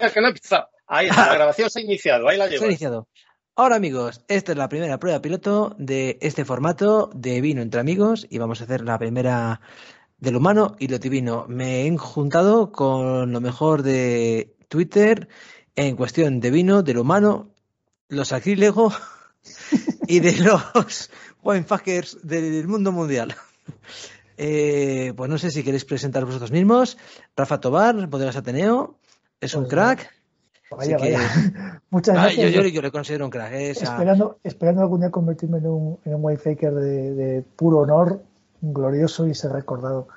Es que no empezado. Ahí, la grabación se ha iniciado, ahí la llevo. Se ha iniciado. Ahora amigos, esta es la primera prueba piloto de este formato de vino entre amigos y vamos a hacer la primera del humano y lo divino. Me he juntado con lo mejor de Twitter en cuestión de vino, del humano, los acrílegos y de los winefuckers del mundo mundial. Eh, pues no sé si queréis presentar vosotros mismos. Rafa Tobar, Bodegas Ateneo, es un crack. Vaya, vaya. Muchas Ah, gracias. yo, yo, yo le considero un crack. eh, esa- esperando, esperando algún día convertirme en un, en un winefaker de, de puro honor, glorioso y ser recordado.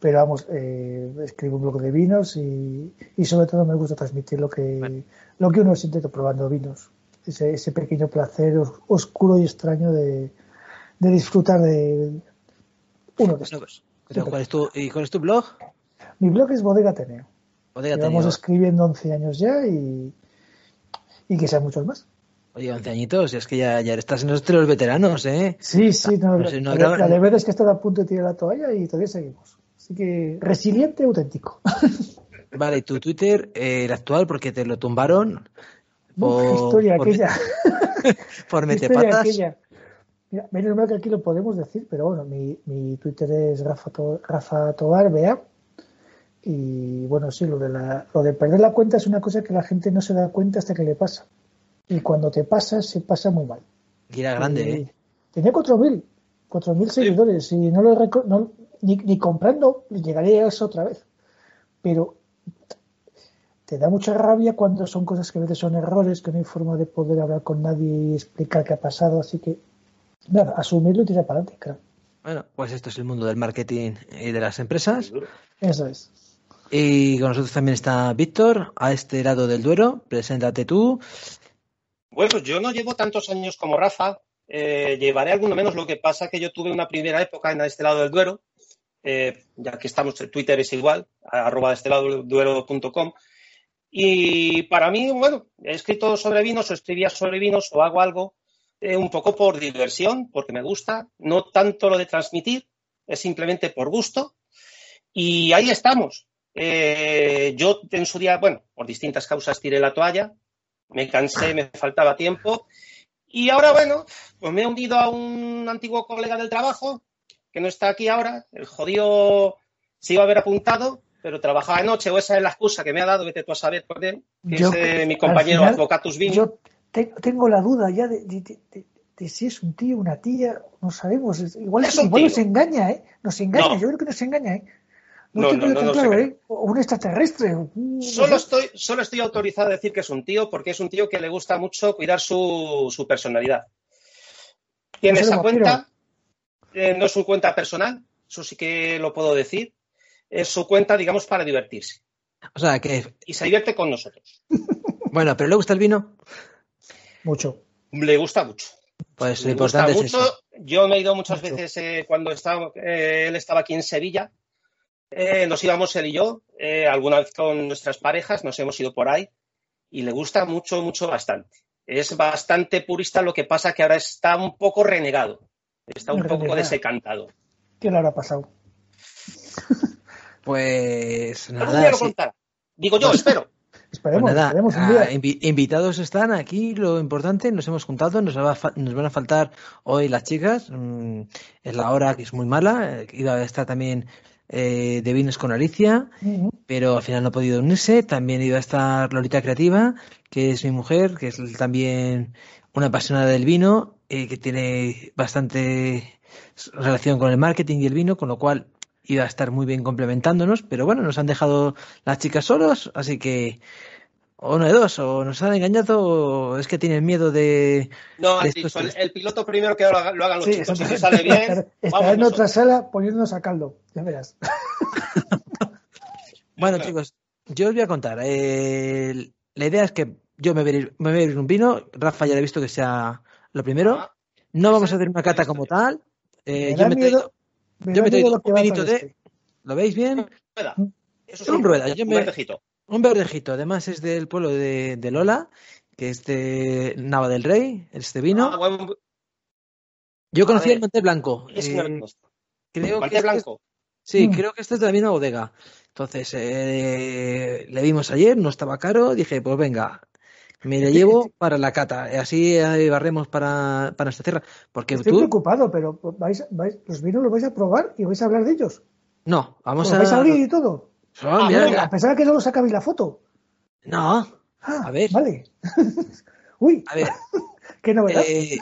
Pero vamos, eh, escribo un blog de vinos y, y sobre todo me gusta transmitir lo que, lo que uno siente probando vinos. Ese, ese pequeño placer os- oscuro y extraño de, de disfrutar de uno de estos. pues, pero ¿cuál es tu, ¿Y cuál es tu blog? Mi blog es Bodega Ateneo. Bodega Llevamos Ateneo. escribiendo 11 años ya y, y que sean muchos más. Oye, 11 añitos, es que ya, ya estás en los veteranos, ¿eh? Sí, sí, no, no sé, no la, la de ver es que está a punto de tirar la toalla y todavía seguimos. Así que resiliente auténtico. Vale, y tu Twitter, eh, el actual, porque te lo tumbaron Uf, por, historia por, aquella. por historia metepatas. aquella. Mira, menos mal que aquí lo podemos decir, pero bueno, mi, mi Twitter es Rafa, To- Rafa Tobar, vea. Y bueno, sí, lo de, la, lo de perder la cuenta es una cosa que la gente no se da cuenta hasta que le pasa. Y cuando te pasa, se pasa muy mal. Y era grande, Y ¿eh? Tenía 4.000, 4.000 seguidores y no lo no- ni, ni comprando llegaría a eso otra vez. Pero te da mucha rabia cuando son cosas que a veces son errores, que no hay forma de poder hablar con nadie y explicar qué ha pasado. Así que, nada, asumirlo y tirar para adelante, claro. Bueno, pues esto es el mundo del marketing y de las empresas. Eso es. Y con nosotros también está Víctor, a este lado del Duero. Preséntate tú. Bueno, yo no llevo tantos años como Rafa, eh, llevaré alguno menos. Lo que pasa que yo tuve una primera época en este lado del Duero, eh, ya que estamos, en Twitter es igual, arroba este lado del duero.com. Y para mí, bueno, he escrito sobre vinos o escribía sobre vinos o hago algo eh, un poco por diversión, porque me gusta, no tanto lo de transmitir, es simplemente por gusto. Y ahí estamos. Eh, yo en su día, bueno, por distintas causas tiré la toalla, me cansé, me faltaba tiempo. Y ahora, bueno, pues me he unido a un antiguo colega del trabajo, que no está aquí ahora, el jodido se iba a haber apuntado, pero trabajaba de noche, o esa es la excusa que me ha dado, vete tú a saber por él, que Yo, es eh, mi compañero final, Advocatus Vini. Yo te- tengo la duda ya de, de- de- de- de si es un tío, una tía, no sabemos. Igual, Es igual nos engaña, ¿eh? Nos engaña, No. yo creo que nos engaña, ¿eh? No, No, no, no claro. ¿eh? Un extraterrestre. Solo estoy, solo estoy autorizado a decir que es un tío porque es un tío que le gusta mucho cuidar su, su personalidad. Tiene esa cuenta, eh, no es su cuenta personal, eso sí que lo puedo decir. Es su cuenta, digamos, para divertirse. O sea, que, Y se divierte con nosotros. bueno, pero ¿le gusta el vino? Mucho. Le gusta mucho. Pues lo Le gusta importante es mucho. eso. Yo me he ido muchas Mucho. veces eh, cuando estaba, eh, él estaba aquí en Sevilla. Eh, nos íbamos él y yo, eh, alguna vez con nuestras parejas, nos hemos ido por ahí y le gusta mucho, mucho, bastante. Es bastante purista, lo que pasa que ahora está un poco renegado, está un poco Renegado. desencantado. ¿Qué le habrá pasado? Pues nada, sí. Digo yo, espero. Pues Esperemos, nada, esperemos un ah, día. invi- invitados están aquí, lo importante, nos hemos juntado, nos, va a fa- nos van a faltar hoy las chicas, mm, es la hora que es muy mala, eh, iba a estar también eh, de vinos con Alicia, pero al final no ha podido unirse, también iba a estar Lolita Creativa, que es mi mujer, que es también una apasionada del vino, eh, que tiene bastante relación con el marketing y el vino, con lo cual iba a estar muy bien complementándonos, pero bueno, nos han dejado las chicas solos, así que o uno de dos, o nos han engañado, o es que tienen miedo de... No, han dicho, el, el piloto primero que lo, haga- lo hagan los Sí, chicos. Si sale bien, Estará- en otra sala poniéndonos a caldo. Ya verás. Bueno, Claro. chicos, yo os voy a contar. eh, la idea es que yo me voy, a ir, me voy a ir un vino, Rafa ya le he visto que sea lo primero. Ah, No vamos a hacer una cata como tal. eh, Me yo me miedo- traído- Me yo me un vinito hacer de- este. ¿Lo veis bien? rueda. Eso es Un rueda, yo un me-. Un verdejito, además es del pueblo de, de Lola, que es de Nava del Rey, este vino. Ah, buen- Yo conocí el Monte Blanco. ese eh, no lo creo que este es- blanco. sí, Mm. creo que este es de la misma bodega. Entonces, eh, le vimos ayer, no estaba caro, dije, pues venga, me le llevo para la cata, así barremos para, para esta tierra. Porque Estoy tú... preocupado, pero vais, vais, los vinos los vais a probar y vais a hablar de ellos. No, vamos ¿Los a... vais a abrir y todo? Ah, Ah, mira, no, a pesar de que solo sacabais la foto. No, Ah, A ver. Vale. Uy, a ver, qué novedad. eh,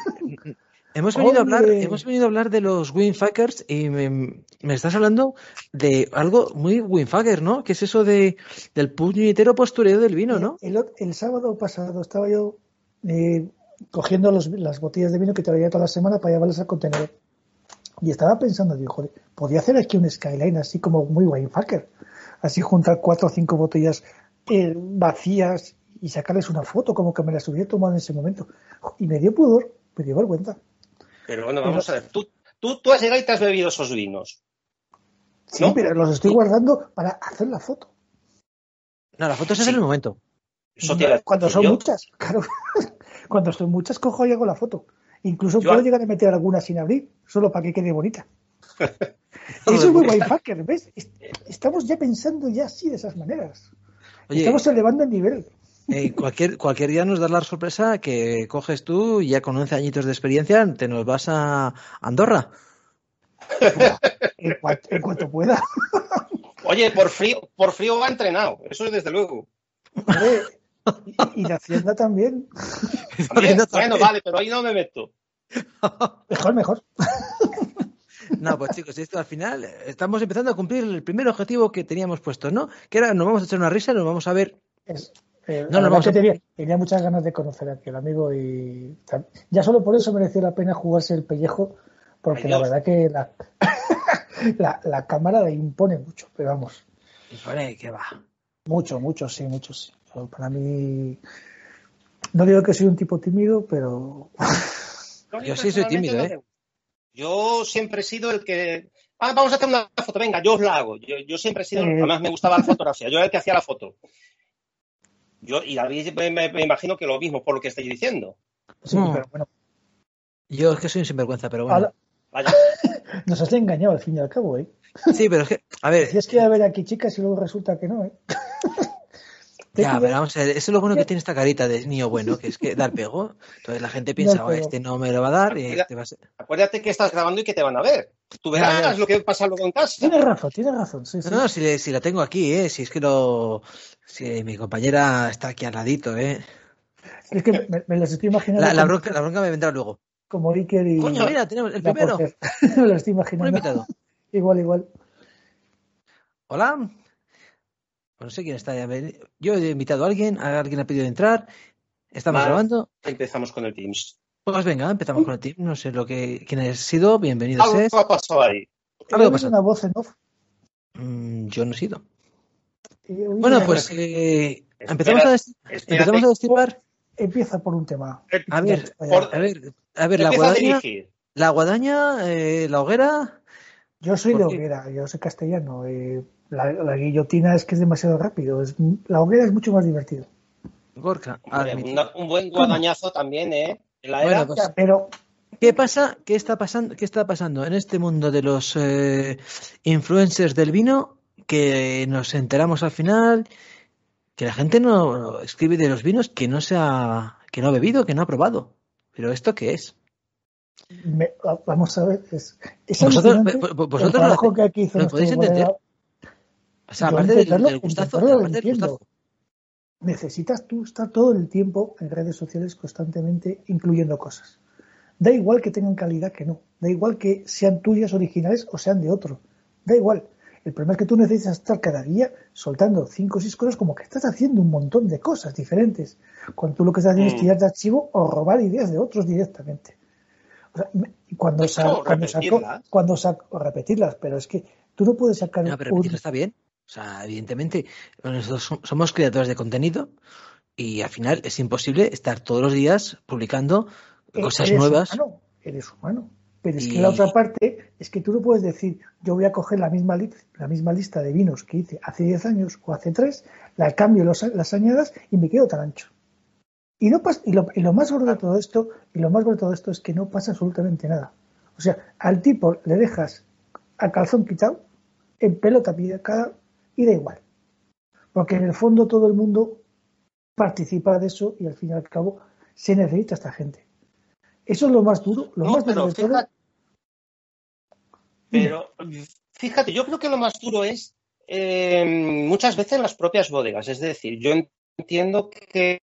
hemos venido a hablar, hemos venido a hablar de los Windfuckers y me, me estás hablando de algo muy Windfucker, ¿no? Que es eso de del puñetero postureo del vino, ¿no? El, ot- el sábado pasado estaba yo eh, cogiendo los- las botellas de vino que traía toda la semana para llevarlas al contenedor. Y estaba pensando, digo, joder, podía hacer aquí un skyline así como muy winefucker. Así juntar cuatro o cinco botellas eh, vacías y sacarles una foto como que me las hubiera tomado en ese momento. Y me dio pudor, me dio vergüenza. Pero bueno, vamos a ver. Tú, tú, tú has llegado y te has bebido esos vinos. Sí, ¿No? pero los estoy guardando para hacer la foto. No, la foto Sí. en el momento. Eso Cuando son yo. muchas, claro. Cuando son muchas, cojo y hago la foto. Incluso Yo- puedo llegar a meter alguna sin abrir, solo para que quede bonita. Eso es muy winefucker, ¿ves? Est- Estamos ya pensando ya así de esas maneras. Oye, Estamos elevando el nivel. eh, cualquier, cualquier día nos das la sorpresa que coges tú y ya con 11 añitos de experiencia te nos vas a Andorra. En cuanto, en cuanto pueda. Oye, por frío, por frío va entrenado. Eso es desde luego. Hombre, Y, y la hacienda también. También, bueno, vale, pero ahí no me meto. Mejor, mejor. No, pues chicos, esto al final estamos empezando a cumplir el primer objetivo que teníamos puesto, ¿no? Que era, nos vamos a echar una risa, nos vamos a ver. Es- eh, No, la no, verdad vamos a- tenía, tenía muchas ganas de conocer a aquel amigo y ya solo por eso mereció la pena jugarse el pellejo, porque Ay, la verdad que la, la, la cámara le impone mucho, pero vamos, Joder, que va. mucho, mucho, sí, mucho, sí. Para mí, no digo que soy un tipo tímido, pero Yo sí soy tímido, ¿eh? Yo siempre he sido el que. Ah, vamos a hacer una foto, venga, yo os la hago. Yo, yo siempre he sido. Eh. Además, me gustaba la fotografía. Yo era el que hacía la foto. Yo, y David me, me- me imagino que lo mismo por lo que estáis diciendo. sí, Mm. pero bueno, Yo es que soy un sinvergüenza, pero bueno. Vaya. nos has engañado al fin y al cabo, ¿eh? Sí, pero es que, a ver, Decías que iba a haber aquí chicas y luego resulta que no, ¿eh? Ya, pero vamos a ver, eso es lo bueno que tiene esta carita de niño bueno, que es que da el pego. Entonces la gente piensa, "Oh, este no me lo va a dar y este va a ser... Acuérdate que estás grabando y que te van a ver. Tú verás ya. lo que pasa luego en casa. Tienes razón, tienes razón, sí, sí. No, no, si, le- si la tengo aquí, ¿eh? Si es que lo... Si mi compañera está aquí al ladito, ¿eh? Es que me, me las estoy imaginando La, bronca, la bronca me vendrá luego. como Iker y Coño, mira, tenemos el primero. Me lo estoy Un imaginando. invitado. Igual, igual. Hola. No sé quién está. ya Yo he invitado a alguien, a alguien ha pedido entrar. Estamos Vale. grabando. Empezamos con el Teams. Pues venga, empezamos con el team. No sé lo que quién ha sido. Bienvenido Algo ha pasado ahí. Algo oído pasa. una voz en off. Mm, yo no he sido. Bueno, pues eh, Espera, empezamos a espérate. empezamos a destipar. Empieza por un tema. A ver, Por- a ver, a ver, la guadaña, la guadaña, eh, la hoguera. Yo soy de hoguera, yo soy castellano. eh, la, la guillotina es que es demasiado rápido. Es, la hoguera es mucho más divertido. Gorka, un buen guadañazo también, ¿eh? La Bueno, pues- pero ¿Qué pasa? ¿Qué está pasando? ¿Qué está pasando en este mundo de los eh, influencers del vino? Que nos enteramos al final que la gente no escribe de los vinos que no se ha, que no ha bebido, que no ha probado. Pero esto qué es? Me- vamos a ver. Es, es Vosotros- el trabajo que aquí hizo lo podéis colega. entender. O sea, Yo aparte del, gustazo, aparte del necesitas tú estar todo el tiempo en redes sociales constantemente incluyendo cosas. Da igual que tengan calidad que no. Da igual que sean tuyas originales o sean de otro. Da igual. El problema es que tú necesitas estar cada día soltando cinco o seis cosas como que estás haciendo un montón de cosas diferentes. Cuando tú lo que estás haciendo Mm. es tirar de archivo o robar ideas de otros directamente. Cuando, Eso, sa- cuando sacó, repetirlas. cuando sacó, o repetirlas, pero es que tú no puedes sacar No, pero un- repetirlo está bien. O sea, evidentemente, nosotros som- somos creadores de contenido y al final es imposible estar todos los días publicando Eh, cosas eres nuevas. Humano, eres humano. Pero es que la otra parte es que tú no puedes decir, yo voy a coger la misma, li- la misma lista de vinos que hice hace 10 años o hace 3, la cambio los, las añadas y me quedo tan ancho. Y, no pas- y, lo, y lo más gordo de todo esto, y lo más gordo de todo esto es que no pasa absolutamente nada. O sea, al tipo le dejas a calzón quitado, en pelota picada, y da igual. Porque en el fondo todo el mundo participa de eso y al fin y al cabo se necesita esta gente. Eso es lo más duro, lo más pero duro de todo. fíjate, pero fíjate, yo creo que lo más duro es eh, muchas veces las propias bodegas. Es decir, yo entiendo que,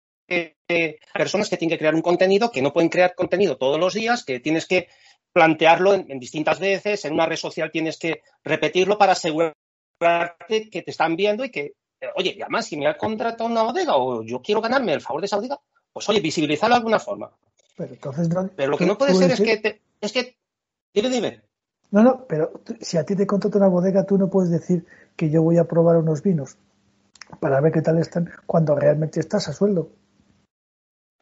personas que tienen que crear un contenido, que no pueden crear contenido todos los días, que tienes que plantearlo en, en distintas veces, en una red social tienes que repetirlo para asegurarte que te están viendo y que, oye, y además, si me ha contratado una bodega o yo quiero ganarme el favor de esa bodega, pues oye, visibilizarlo de alguna forma. Pero entonces no, Pero lo que no puede ser es que, te- es que, dime, dime. No, no, pero si a ti te contrata una bodega, tú no puedes decir que yo voy a probar unos vinos para ver qué tal están cuando realmente estás a sueldo.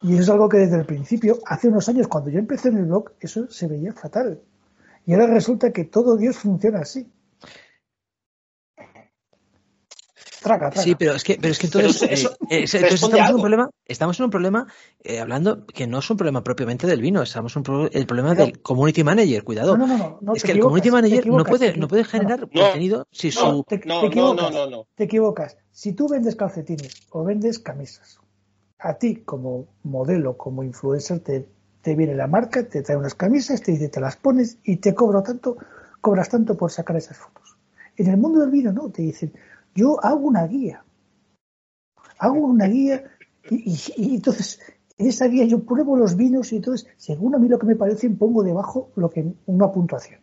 Y eso es algo que desde el principio, hace unos años, cuando yo empecé en el blog, eso se veía fatal. Y ahora resulta que todo Dios funciona así. Traga, traga. Sí, pero es que, pero es que entonces, Pero eso- eh, eh, entonces responde estamos en un problema, estamos en un problema eh, hablando que no es un problema propiamente del vino, estamos en un pro- el problema Pero- del community manager, cuidado. No, no, no, no, no, es que el community manager no puede, no puede generar No. contenido si No. su te, No, te no, equivocas, no, no, no. Te equivocas. Si tú vendes calcetines o vendes camisas, a ti como modelo, como influencer, te, te viene la marca, te trae unas camisas, te dice, te las pones y te cobro tanto, cobras tanto por sacar esas fotos. En el mundo del vino no, te dicen, yo hago una guía. Hago una guía y, entonces en esa guía yo pruebo los vinos y entonces, según a mí lo que me parecen, pongo debajo lo que una puntuación.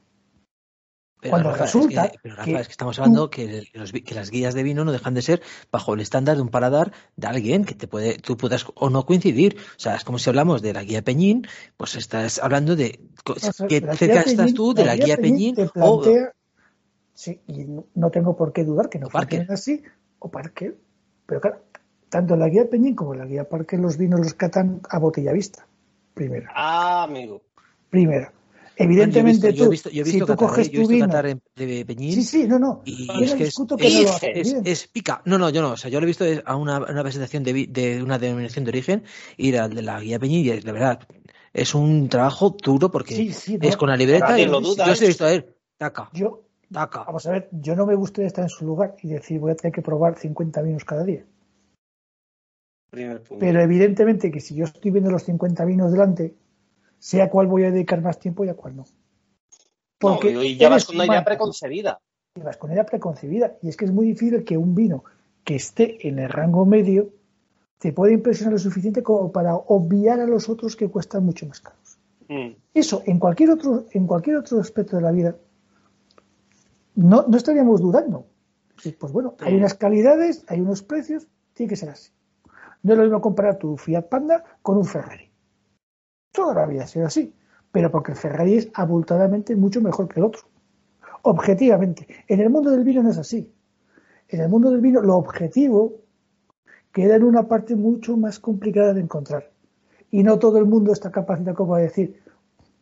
Pero, Cuando Rafa, resulta es que, pero, Rafa, que es que estamos tú- hablando que, los las guías de vino no dejan de ser bajo el estándar de un paladar de alguien que te puede, tú puedas o no coincidir. O sea, es como si hablamos de la guía Peñín, pues estás hablando de O sea, cerca estás Peñín- tú de la guía Peñín o plantea, sí, y no, tengo por qué dudar que no O Parker. así, o Parker, pero claro, tanto la guía Peñín como la guía Parker los vinos los catan a botella vista, primera, Ah, amigo. Primera. Yo he visto- Evidentemente yo he tú, visto, yo he si visto tú catar, coges. Yo he tu visto en- de Peñín sí, sí, no, no, y yo es no que es, no lo es- pica. No, no, yo no. O sea, yo lo he visto a una, una presentación de, de una denominación de origen, ir al de la guía Peñín y de verdad es un trabajo duro porque Sí, sí, no, es con la libreta y lo duda, yo he visto a él. Taca, yo, taca. vamos a ver, yo no me gustaría estar en su lugar y decir voy a tener que probar 50 vinos cada día. Primer punto. Pero evidentemente que si yo estoy viendo los 50 vinos delante, sé a cuál voy a dedicar más tiempo y a cuál no. No, Porque y ya vas con una idea preconcebida. y vas con ella preconcebida. Y es que es muy difícil que un vino que esté en el rango medio te pueda impresionar lo suficiente como para obviar a los otros que cuestan mucho más caros. Mm. Eso, en cualquier otro, en cualquier otro aspecto de la vida, no, no estaríamos dudando. Sí, Pues bueno, hay unas calidades, hay unos precios, tiene que ser así. No es lo mismo comparar tu Fiat Panda con un Ferrari. Toda la vida ha sido así. Pero porque el Ferrari es abultadamente mucho mejor que el otro. Objetivamente. En el mundo del vino no es así. En el mundo del vino lo objetivo queda en una parte mucho más complicada de encontrar. Y no todo el mundo está capacitado como a decir,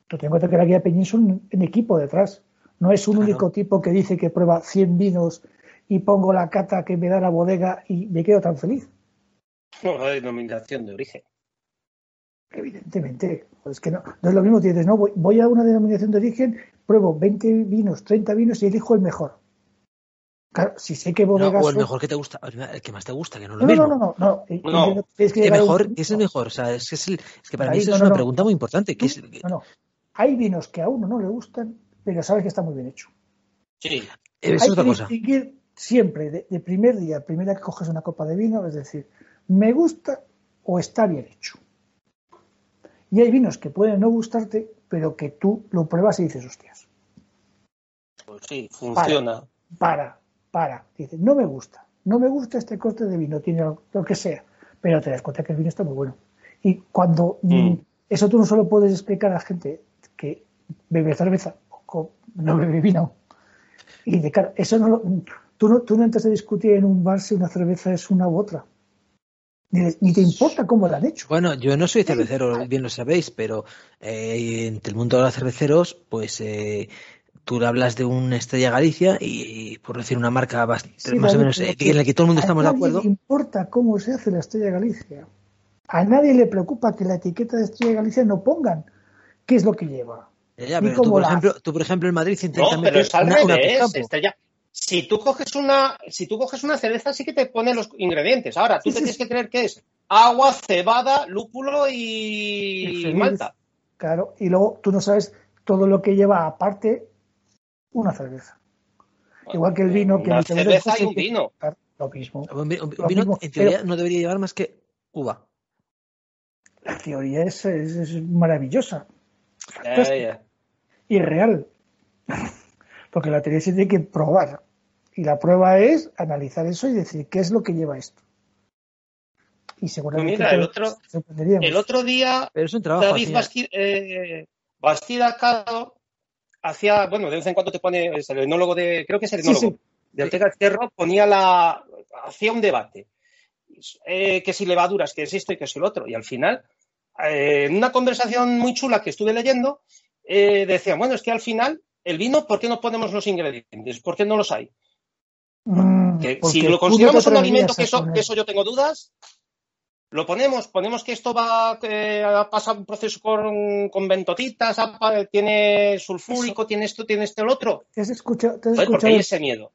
tú ten en cuenta que la guía Peñín es un, un equipo detrás. No es un Claro. único tipo que dice que prueba 100 vinos y pongo la cata que me da la bodega y me quedo tan feliz. No, la denominación de origen. Evidentemente, pues es que no, no es lo mismo, dices, no, voy, voy a una denominación de origen, pruebo 20 vinos, 30 vinos y elijo el mejor. Claro, si sé que No, bodegas o el son- mejor que te gusta, el que más te gusta, que no es No, lo no, mismo. no, no, no, no. No. Entiendo que que ¿Qué llegar a un mejor? ¿Qué es el mejor? O sea, es que, es, el- es que para mí Ahí, eso no, es no, una no. pregunta muy importante. ¿qué es- No, no. Hay vinos que a uno no le gustan, pero sabes que está muy bien hecho. Sí. Esa es Hay otra que cosa. distinguir siempre de, de primer día, primera que coges una copa de vino, es decir, me gusta o está bien hecho. Y hay vinos que pueden no gustarte, pero que tú lo pruebas y dices, hostias, Pues sí, funciona. para, para. Dices, no me gusta, no me gusta este corte de vino, tiene lo, que sea, pero te das cuenta que el vino está muy bueno. Y cuando Mm. mm, eso tú no solo puedes explicar a la gente que bebe cerveza o no bebe vino. Y de cara, eso no lo, tú no, tú no entras a discutir en un bar si una cerveza es una u otra. Ni, ni te importa cómo la han hecho. Bueno, yo no soy cervecero, bien lo sabéis, pero eh, entre el mundo de los cerveceros, pues eh, tú hablas de una Estrella Galicia y, y, por decir una marca Sí, más o menos eh, en la que todo el mundo estamos de acuerdo. le importa cómo se hace la Estrella Galicia. A nadie le preocupa que la etiqueta de Estrella Galicia no pongan qué es lo que lleva. Ya, pero tú por, la ejemplo, tú, por ejemplo, en Madrid No, intentas pero meter es al una, revés. Estrella, si tú coges una, si tú coges una cerveza, sí que te pone los ingredientes. Ahora, tú Sí, te sí, tienes que creer que es agua, cebada, lúpulo y, malta. Claro, y luego tú no sabes todo lo que lleva aparte una cerveza. Igual que el vino, que Una el cerveza y un vino. lo mismo. Un Lo vino, mismo, en teoría, pero- no debería llevar más que uva. La teoría es, es- es maravillosa eh. y real. Porque la teoría se tiene que probar. Y la prueba es analizar eso y decir qué es lo que lleva esto. Y seguramente Pues mira, el otro-. El otro día, Pero es un trabajo. al David final. Basti- eh, Bastida Cado hacía, bueno, de vez en cuando te pone, es el enólogo de, creo que es el Sí, enólogo sí. de Ortega Cerro, ponía la, hacía un debate. Eh, que si levaduras, que es esto y que es el otro. Y al final, eh, en una conversación muy chula que estuve leyendo, eh, decía, bueno, es que al final, el vino, ¿por qué no ponemos los ingredientes? ¿Por qué no los hay? Mm, Que si lo consideramos un alimento, que eso, poner- que eso yo tengo dudas, lo ponemos, ponemos que esto va eh, a pasar un proceso con, con bentotitas, tiene sulfúrico, tiene esto, tiene esto, el otro. ¿Te has escuchado, te has porque escuchado hay ese miedo.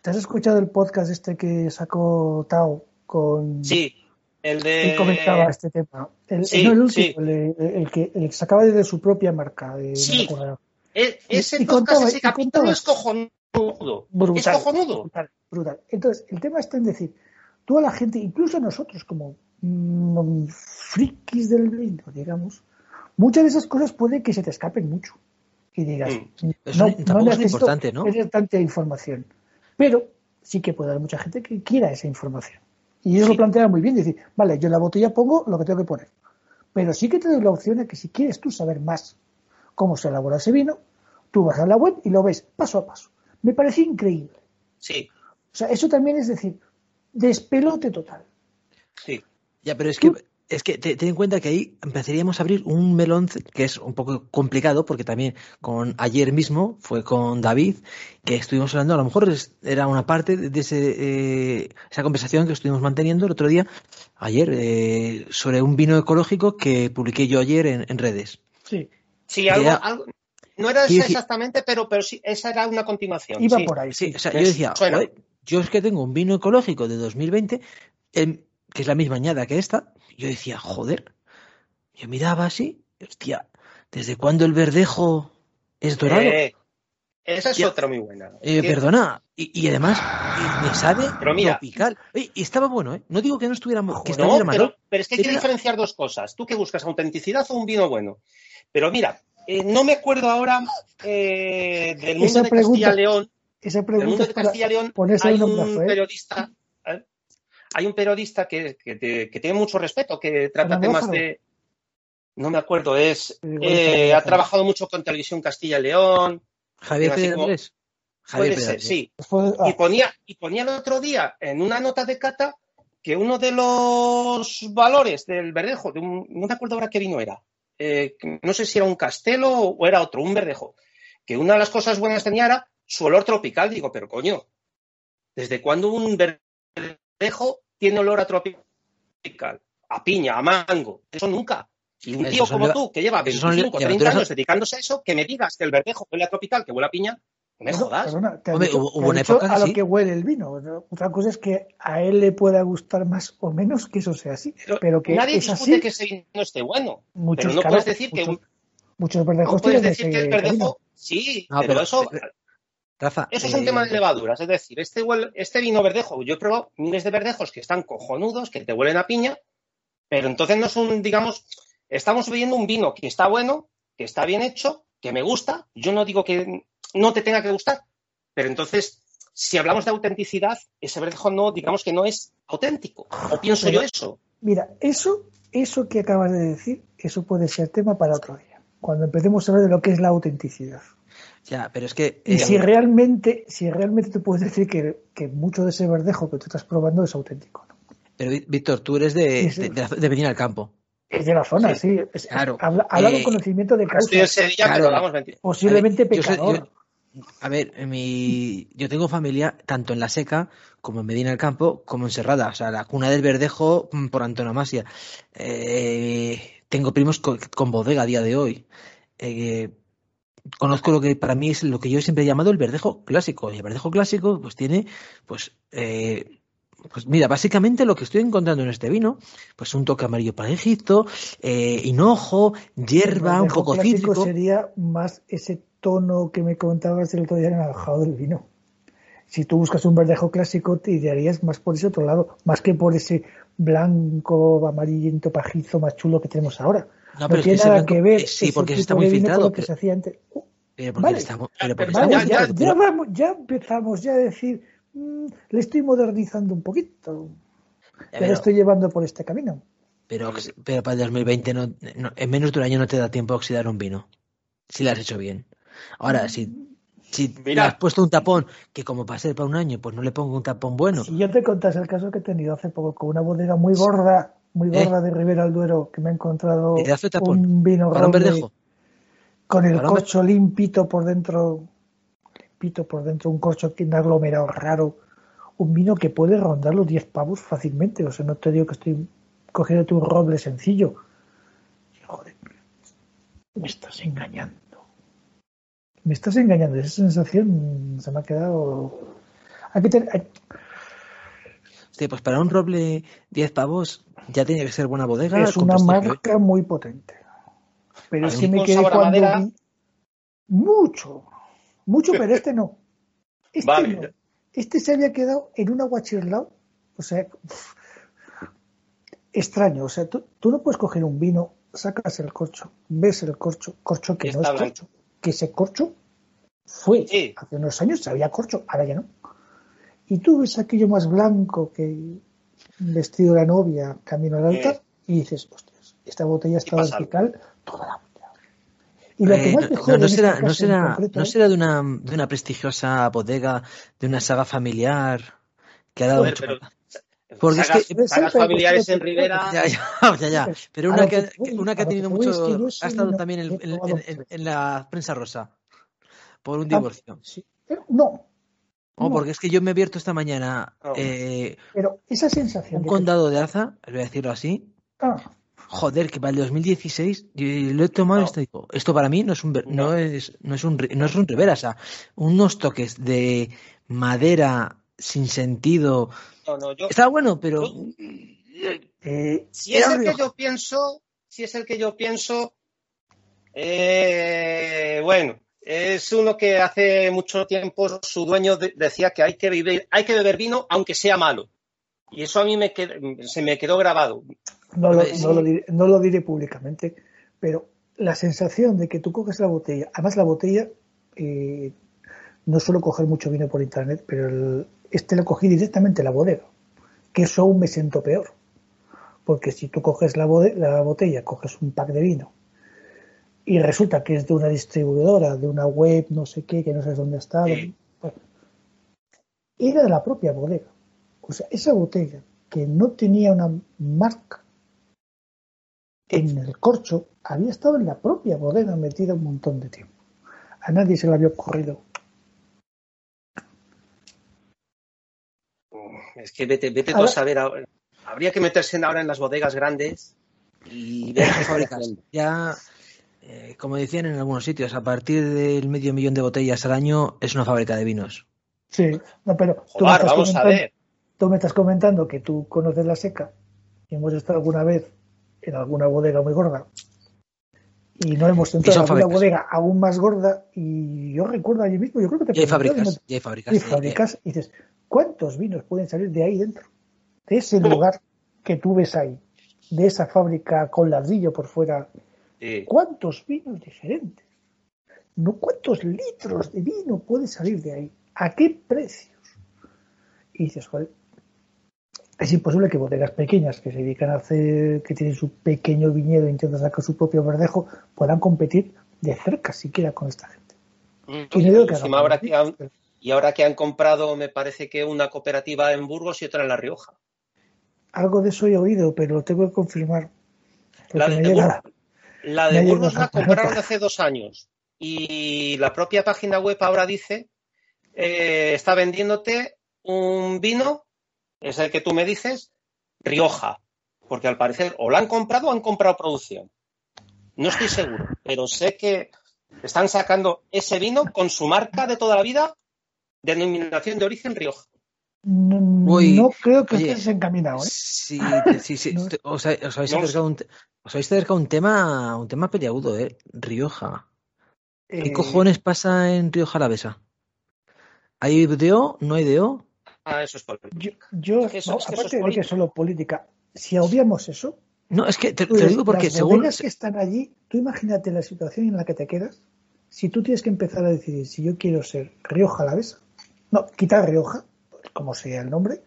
¿Te has escuchado el podcast este que sacó Tao con Sí, el de. él comentaba este tema? El, sí, no el último, sí. el, el que, el que sacaba desde su propia marca. de- Sí. E- ese y podcast, contaba- ese y capítulo contaba- es cojonudo. Brutal. Es cojonudo. Brutal, brutal. Entonces, el tema está en decir, tú a la gente, incluso nosotros como mm, frikis del vino, digamos, muchas de esas cosas puede que se te escapen mucho. Y digas, Mm. Eso tampoco es necesito importante, ¿no? tener tanta información. Pero sí que puede haber mucha gente que quiera esa información. Y ellos Sí. lo plantean muy bien, decir, vale, yo en la botella pongo lo que tengo que poner. Pero sí que te doy la opción a que si quieres tú saber más cómo se elabora ese vino, tú vas a la web y lo ves paso a paso. Me pareció increíble. Sí, O sea, eso también es decir, despelote total. sí. Ya, pero es que, es que te- ten en cuenta que ahí empezaríamos a abrir un melón que es un poco complicado, porque también con ayer mismo fue con David, que estuvimos hablando, a lo mejor es- era una parte de ese, eh, esa conversación que estuvimos manteniendo el otro día, ayer, eh, sobre un vino ecológico que publiqué yo ayer en, en redes. Sí, Sí, algo, Era- algo- no era esa exactamente, pero, pero sí, esa era una continuación. iba sí. por ahí. Sí, o sea, yo decía, suena. "Joder, yo es que tengo un vino ecológico de 2020, em, que es la misma añada que esta. Yo decía, joder, yo miraba así, hostia, ¿desde cuándo el verdejo es dorado? Eh, Eh, esa es Ya. otra muy buena. perdona, y, y además me sabe Pero mira. tropical. Oye, y estaba bueno, ¿eh? No digo que no estuviera, mo- que No, estuviera malo. pero, pero es que hay que Era- diferenciar dos cosas. ¿Tú qué buscas, autenticidad o un vino bueno? Pero mira, eh, no me acuerdo ahora eh, del mundo Esa de pregunta- Castilla y León. Esa Del pregunta mundo es de para Castilla y León ponerse hay un ¿eh? periodista, ¿eh? hay un periodista que, que te- que tiene mucho respeto, que trata temas de, no me acuerdo, es, eh, ha trabajado mucho con Televisión Castilla y León, Javier Pérez como-. Javier puede Pérez ser, sí. Ah, Y ponía, y ponía el otro día en una nota de cata que uno de los valores del verdejo, de un- no me acuerdo ahora qué vino era, eh, no sé si era un castelo o era otro, un verdejo, que una de las cosas buenas tenía era su olor tropical. Digo, pero coño, ¿desde cuándo un verdejo tiene olor a tropical? A piña, a mango, eso nunca. Y un tío como tú, que lleva esos son 25 30 levaduras- años dedicándose a eso, que me digas que el verdejo huele a tropical, que huele a piña, no me jodas. perdona, te ha Hombre, dicho- hubo- una época que a lo que huele el vino. ¿no? Otra cosa es que a él le pueda gustar más o menos que eso sea así. Pero, que Nadie es discute así, que ese vino esté bueno. muchos, pero no puedes decir que muchos, un- muchos No verdejos puedes tienen decir que el camino. verdejo, sí, No, pero, pero- eso, Rafa, eso es un eh, tema de levaduras. Es decir, este, huele- este vino verdejo, yo he probado miles de verdejos que están cojonudos, que te huelen a piña, pero entonces no es un, digamos, estamos bebiendo un vino que está bueno, que está bien hecho, que me gusta. Yo no digo que no te tenga que gustar, pero entonces, si hablamos de autenticidad, ese verdejo no, digamos que no es auténtico. O pienso Pero- yo eso. Mira, eso, eso que acabas de decir, eso puede ser tema para otro día. Cuando empecemos a hablar de lo que es la autenticidad. Ya, pero es que. Y eh, si realmente, si realmente te puedes decir que, que mucho de ese verdejo que tú estás probando es auténtico. ¿no? Pero Ví- Víctor, tú eres de, Sí, sí. de, de la- de venir al campo. Es de la zona, Sí, sí. Es- claro. Habla, habla con Eh, conocimiento de causa. Sevilla, Claro. pero. Posiblemente ver, yo soy- yo- a ver, mi, yo tengo familia tanto en La Seca como en Medina del Campo como en Serrada, o sea, la cuna del verdejo mm, por antonomasia. Eh, tengo primos con, con bodega a día de hoy. Eh, conozco lo que para mí es lo que yo siempre he llamado el verdejo clásico. Y el verdejo clásico, pues tiene, pues, eh, pues mira, básicamente lo que estoy encontrando en este vino, pues un toque amarillo para Egipto, eh, hinojo, hierba, un poco cítrico. sería más ese tono que me contabas el otro día anaranjado del vino. Si tú buscas un verdejo clásico, te idearías más por ese otro lado, más que por ese blanco, amarillento, pajizo más chulo que tenemos ahora. No, pero tiene nada que ver. Sí, porque está muy filtrado. Que se hacía antes. vale. ya, empezamos ya a decir, mm, le estoy modernizando un poquito. Ya, le estoy llevando por este camino. Pero, pero para el 2020 no, en menos de un año no te da tiempo a oxidar un vino. Si lo has hecho bien. Ahora, si, si le has puesto un tapón que como para ser para un año, pues no le pongo un tapón bueno. Si yo te contas el caso que he tenido hace poco con una bodega muy gorda muy ¿Eh? gorda de Ribera al Duero que me ha encontrado un vino roble con el corcho limpito por dentro, limpito por dentro, un corcho que aglomerado raro, un vino que puede rondar los 10 pavos fácilmente. O sea, no te digo que estoy cogiendo un roble sencillo. Joder, me estás engañando. Me estás engañando. Esa sensación se me ha quedado. Hay que tener, pues para un roble 10 pavos ya tiene que ser buena bodega. Es una marca muy potente. Pero sí me quedé cuando Mucho, mucho, pero este no. Este no. Este se había quedado en una guachirlao. O sea, extraño. O sea, tú, no puedes coger un vino, sacas el corcho, ves el corcho, corcho que no es corcho. Que ese corcho fue. Hace unos años se había corcho, ahora ya no. Y tú ves aquello más blanco que vestido de la novia, camino al altar, y dices, hostias, esta botella está vertical toda la. Y lo que más no, no, será, no, será, no será de una, de una prestigiosa bodega, de una saga familiar que ha dado mucho. Porque es que sagas familiares en Rivera. Ya, ya, ya, ya. Pero una que, una que ha tenido mucho. Ha estado también en, en, en, la prensa rosa. Por un ah, divorcio. No, no, porque es que yo me he abierto esta mañana. Eh, pero esa sensación. Un condado de Aza, voy a decirlo así. Ah. Joder, que para el 2016 yo lo he tomado esto, esto para mí no es un no, es no es un no es un Rivera, o sea, unos toques de madera sin sentido. Está bueno, pero eh, si es el que yo pienso, si es el que yo pienso, eh, bueno, es uno que hace mucho tiempo su dueño decía que hay que, vivir, hay que beber vino aunque sea malo. Y eso a mí me se me quedó grabado. No lo, no, lo diré, públicamente, pero la sensación de que tú coges la botella, además la botella, eh, no suelo coger mucho vino por internet, pero este lo cogí directamente en la bodega, que eso aún me siento peor. Porque si tú coges la, la botella, coges un pack de vino y resulta que es de una distribuidora, de una web, no sé qué, que no sabes dónde está. era de la propia bodega. O sea, esa botella que no tenía una marca en el corcho había estado en la propia bodega metida un montón de tiempo. A nadie se le había ocurrido. Es que vete, vete a saber. Habría que meterse ahora en las bodegas grandes y ver qué fabrican. Ya eh, como decían en algunos sitios, a partir del medio millón de botellas al año es una fábrica de vinos. Sí, no, pero tú, me vamos a ver. Tú me estás comentando que tú conoces la seca y hemos estado alguna vez en alguna bodega muy gorda y no hemos entrado en alguna bodega aún más gorda y yo recuerdo allí mismo, yo creo que te y hay fábricas, y hay fábricas, y fábricas y dices, ¿cuántos vinos pueden salir de ahí dentro? De ese lugar que tú ves ahí, de esa fábrica con ladrillo por fuera ¿Cuántos vinos diferentes? ¿No cuántos litros de vino puede salir de ahí? ¿A qué precios? Y dices, joder, es imposible que bodegas pequeñas que se dedican a hacer, que tienen su pequeño viñedo e intentan sacar su propio verdejo, puedan competir de cerca siquiera con esta gente. y, ahora que han, comprado, me parece que una cooperativa en Burgos y otra en La Rioja. Algo de eso he oído, pero lo tengo que confirmar. La de, la de Burgos la compraron hace dos años y la propia página web ahora dice, eh, está vendiéndote un vino, es el que tú me dices, Rioja, porque al parecer o la han comprado o han comprado producción. No estoy seguro, pero sé que Están sacando ese vino con su marca de toda la vida, denominación de origen Rioja. No, Uy, no creo que oye, estés encaminado, ¿eh? Sí, sí, sí. No. Os, ha- os habéis No. acercado un, os habéis acercado un tema, un tema peliagudo, ¿eh? Rioja. ¿Qué Eh, cojones pasa en Rioja Alavesa? ¿Hay DO? ¿No hay DO? Ah, eso es por Yo, yo- Es que eso- no, es que eso es aparte de que política. es solo política, si obviamos eso, No, es que te, te pues lo digo porque las según... que están allí, tú imagínate la situación en la que te quedas, si tú tienes que empezar a decidir si yo quiero ser Rioja Alavesa, no, quitar Rioja, como sea el nombre,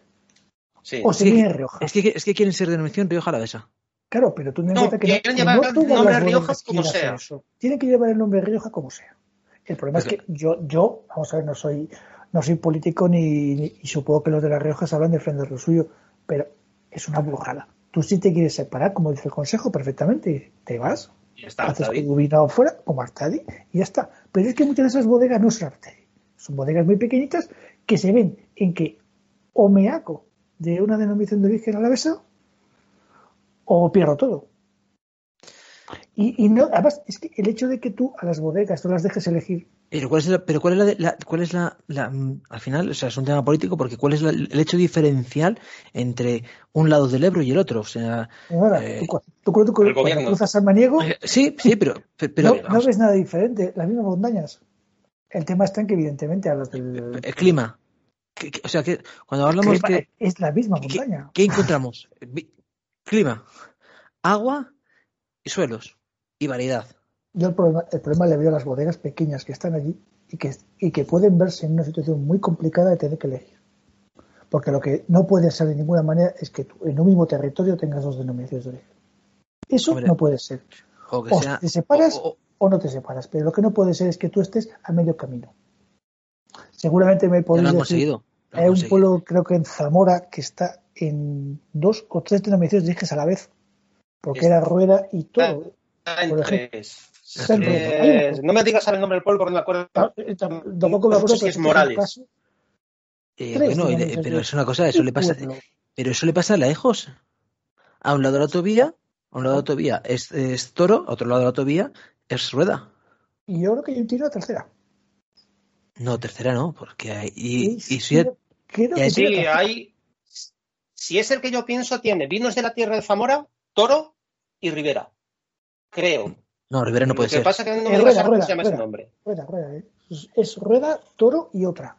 Sí. o en Rioja. Es que, es que quieren ser denominación Rioja Alavesa. Claro, pero tú No, que quieren llevar no el nombre Rioja como sea. eso. Tienen que llevar el nombre Rioja como sea. El problema es que yo, yo, vamos a ver, no soy, no soy político ni, ni- y supongo que los de las Riojas sabrán defender lo suyo, pero es una burrada. Tú sí te quieres separar, como dice el consejo, perfectamente, te vas, Ya está, haces tu vino afuera, como Artadi, y ya está. Pero es que muchas de esas bodegas no son Artadi. Son bodegas muy pequeñitas que se ven en que o me hago de una denominación de origen alavesa o pierdo todo. Y, y no, además, es que el hecho de que tú a las bodegas no las dejes elegir, Pero cuál es la, pero cuál es la, de- la- cuál es la, la- al final, o sea, es un tema político porque cuál es la- el hecho diferencial entre un lado del Ebro y el otro, o sea, ahora, Eh, tú, el cuando cruzas San Maniego, eh, sí, sí, pero, no, ves nada diferente, las mismas montañas. El tema está en que, evidentemente, a los del. el clima, Que- que- o sea, que cuando hablamos clima que, es la misma que- montaña. ¿qué encontramos? Clima, agua y suelos y variedad. Yo el problema, el problema le veo a las bodegas pequeñas que están allí y que, y que pueden verse en una situación muy complicada de tener que elegir. Porque lo que no puede ser de ninguna manera es que tú en un mismo territorio tengas dos denominaciones de origen. Eso Hombre. no puede ser. O que O sea, te separas o- o- o no te separas. Pero lo que no puede ser es que tú estés a medio camino. Seguramente me podéis decir, conseguido. lo han hay un pueblo, creo que en Zamora, que está en dos o tres denominaciones de origen a la vez. Porque Es- era rueda y todo. Está en por ejemplo. tres. Eh, no me digas el nombre del pueblo porque no me acuerdo. Ah, eh, tam- Tampoco me No acuerdo sé si es Morales. Eh, bueno, eh, pero es una cosa, eso le pasa, pero eso le pasa a. A un lado de la autovía, a un lado de la autovía es, es toro, a otro lado de la autovía es rueda. Y yo creo que hay un tiro a tercera. No, tercera no, porque hay, y, Sí, y si creo- y que Sí, hay. Si es el que yo pienso, tiene vinos de la tierra de Zamora, Toro y Rivera. Creo. No, Rivera no puede Lo que ser. pasa es que no me rueda, rueda, se llama ese nombre. Rueda, rueda, ¿eh? Es, es rueda, toro y otra.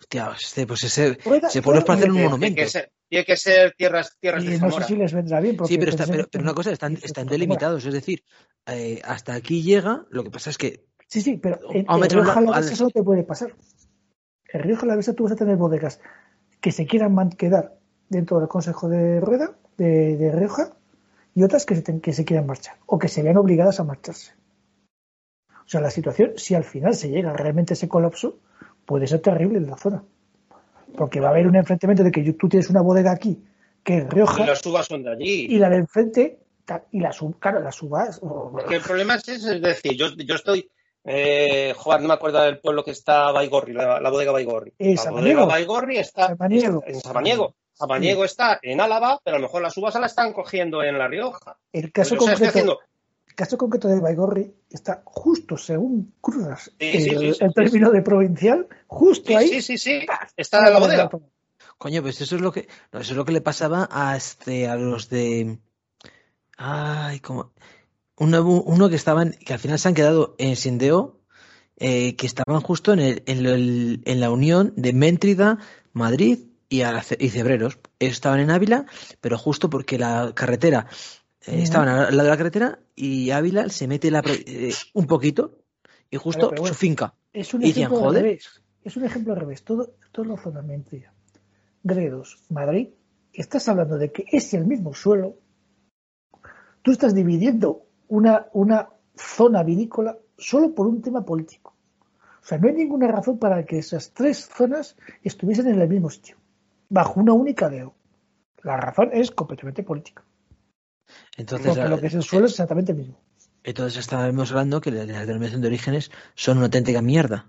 Hostia, este, pues ese, Rueda, pueblo es para hacer un Tiene monumento. que ser, tiene que ser tierras, tierras Y de no Zamora. sé si les vendrá bien. porque Sí, pero, está, pero, una cosa, están, están delimitados, es decir, eh, hasta aquí llega, lo que pasa es que Sí, sí, pero en, en meterlo Rioja al- Alavesa eso no te puede pasar. En Rioja Alavesa tú vas a tener bodegas que se quieran quedar dentro del Consejo de Rueda, de, de Rioja, y otras que se, ten- que se quieran marchar, o que se vean obligadas a marcharse. O sea, la situación, si al final se llega realmente ese colapso, puede ser terrible en la zona. Porque va a haber un enfrentamiento de que tú tienes una bodega aquí, que es Rioja, Y las uvas son de allí. y la de enfrente, y la sub, claro, las subas. Que el problema es, ese, es decir, yo, yo estoy. Eh, joder, no me acuerdo del pueblo que está Baigorri, la, la bodega Baigorri. La bodega Baigorri está en Samaniego. Samaniego está en Álava, pero a lo mejor las uvas se las están cogiendo en La Rioja. El caso Pues, concreto, haciendo. el caso concreto de Baigorri está justo según cruzas Sí, sí, el, sí, sí, el sí, término de provincial, justo Sí, ahí. sí, sí, sí. Está en la bodega. Coño, pues eso es lo que, no, eso es lo que le pasaba a, este, a los de, ay, como, uno, uno que estaban, que al final se han quedado en Sindeo, eh, que estaban justo en, el, en, el- en la unión de Méntrida, Madrid y, Cebreros. Estaban en Ávila, pero justo porque la carretera, eh, estaban al lado de la carretera y Ávila se mete la, eh, un poquito y justo Claro, pero bueno. su finca. Es un Y decían, ejemplo al joder. revés. Es un ejemplo al revés. Todo, todo lo mentira. Gredos, Madrid, estás hablando de que es el mismo suelo. Tú estás dividiendo una, una zona vinícola solo por un tema político. O sea, no hay ninguna razón para que esas tres zonas estuviesen en el mismo sitio, bajo una única DEO. La razón es completamente política. Entonces, Porque la- lo que es el suelo es exactamente el mismo. Entonces estábamos hablando que la- las denominaciones de orígenes son una auténtica mierda.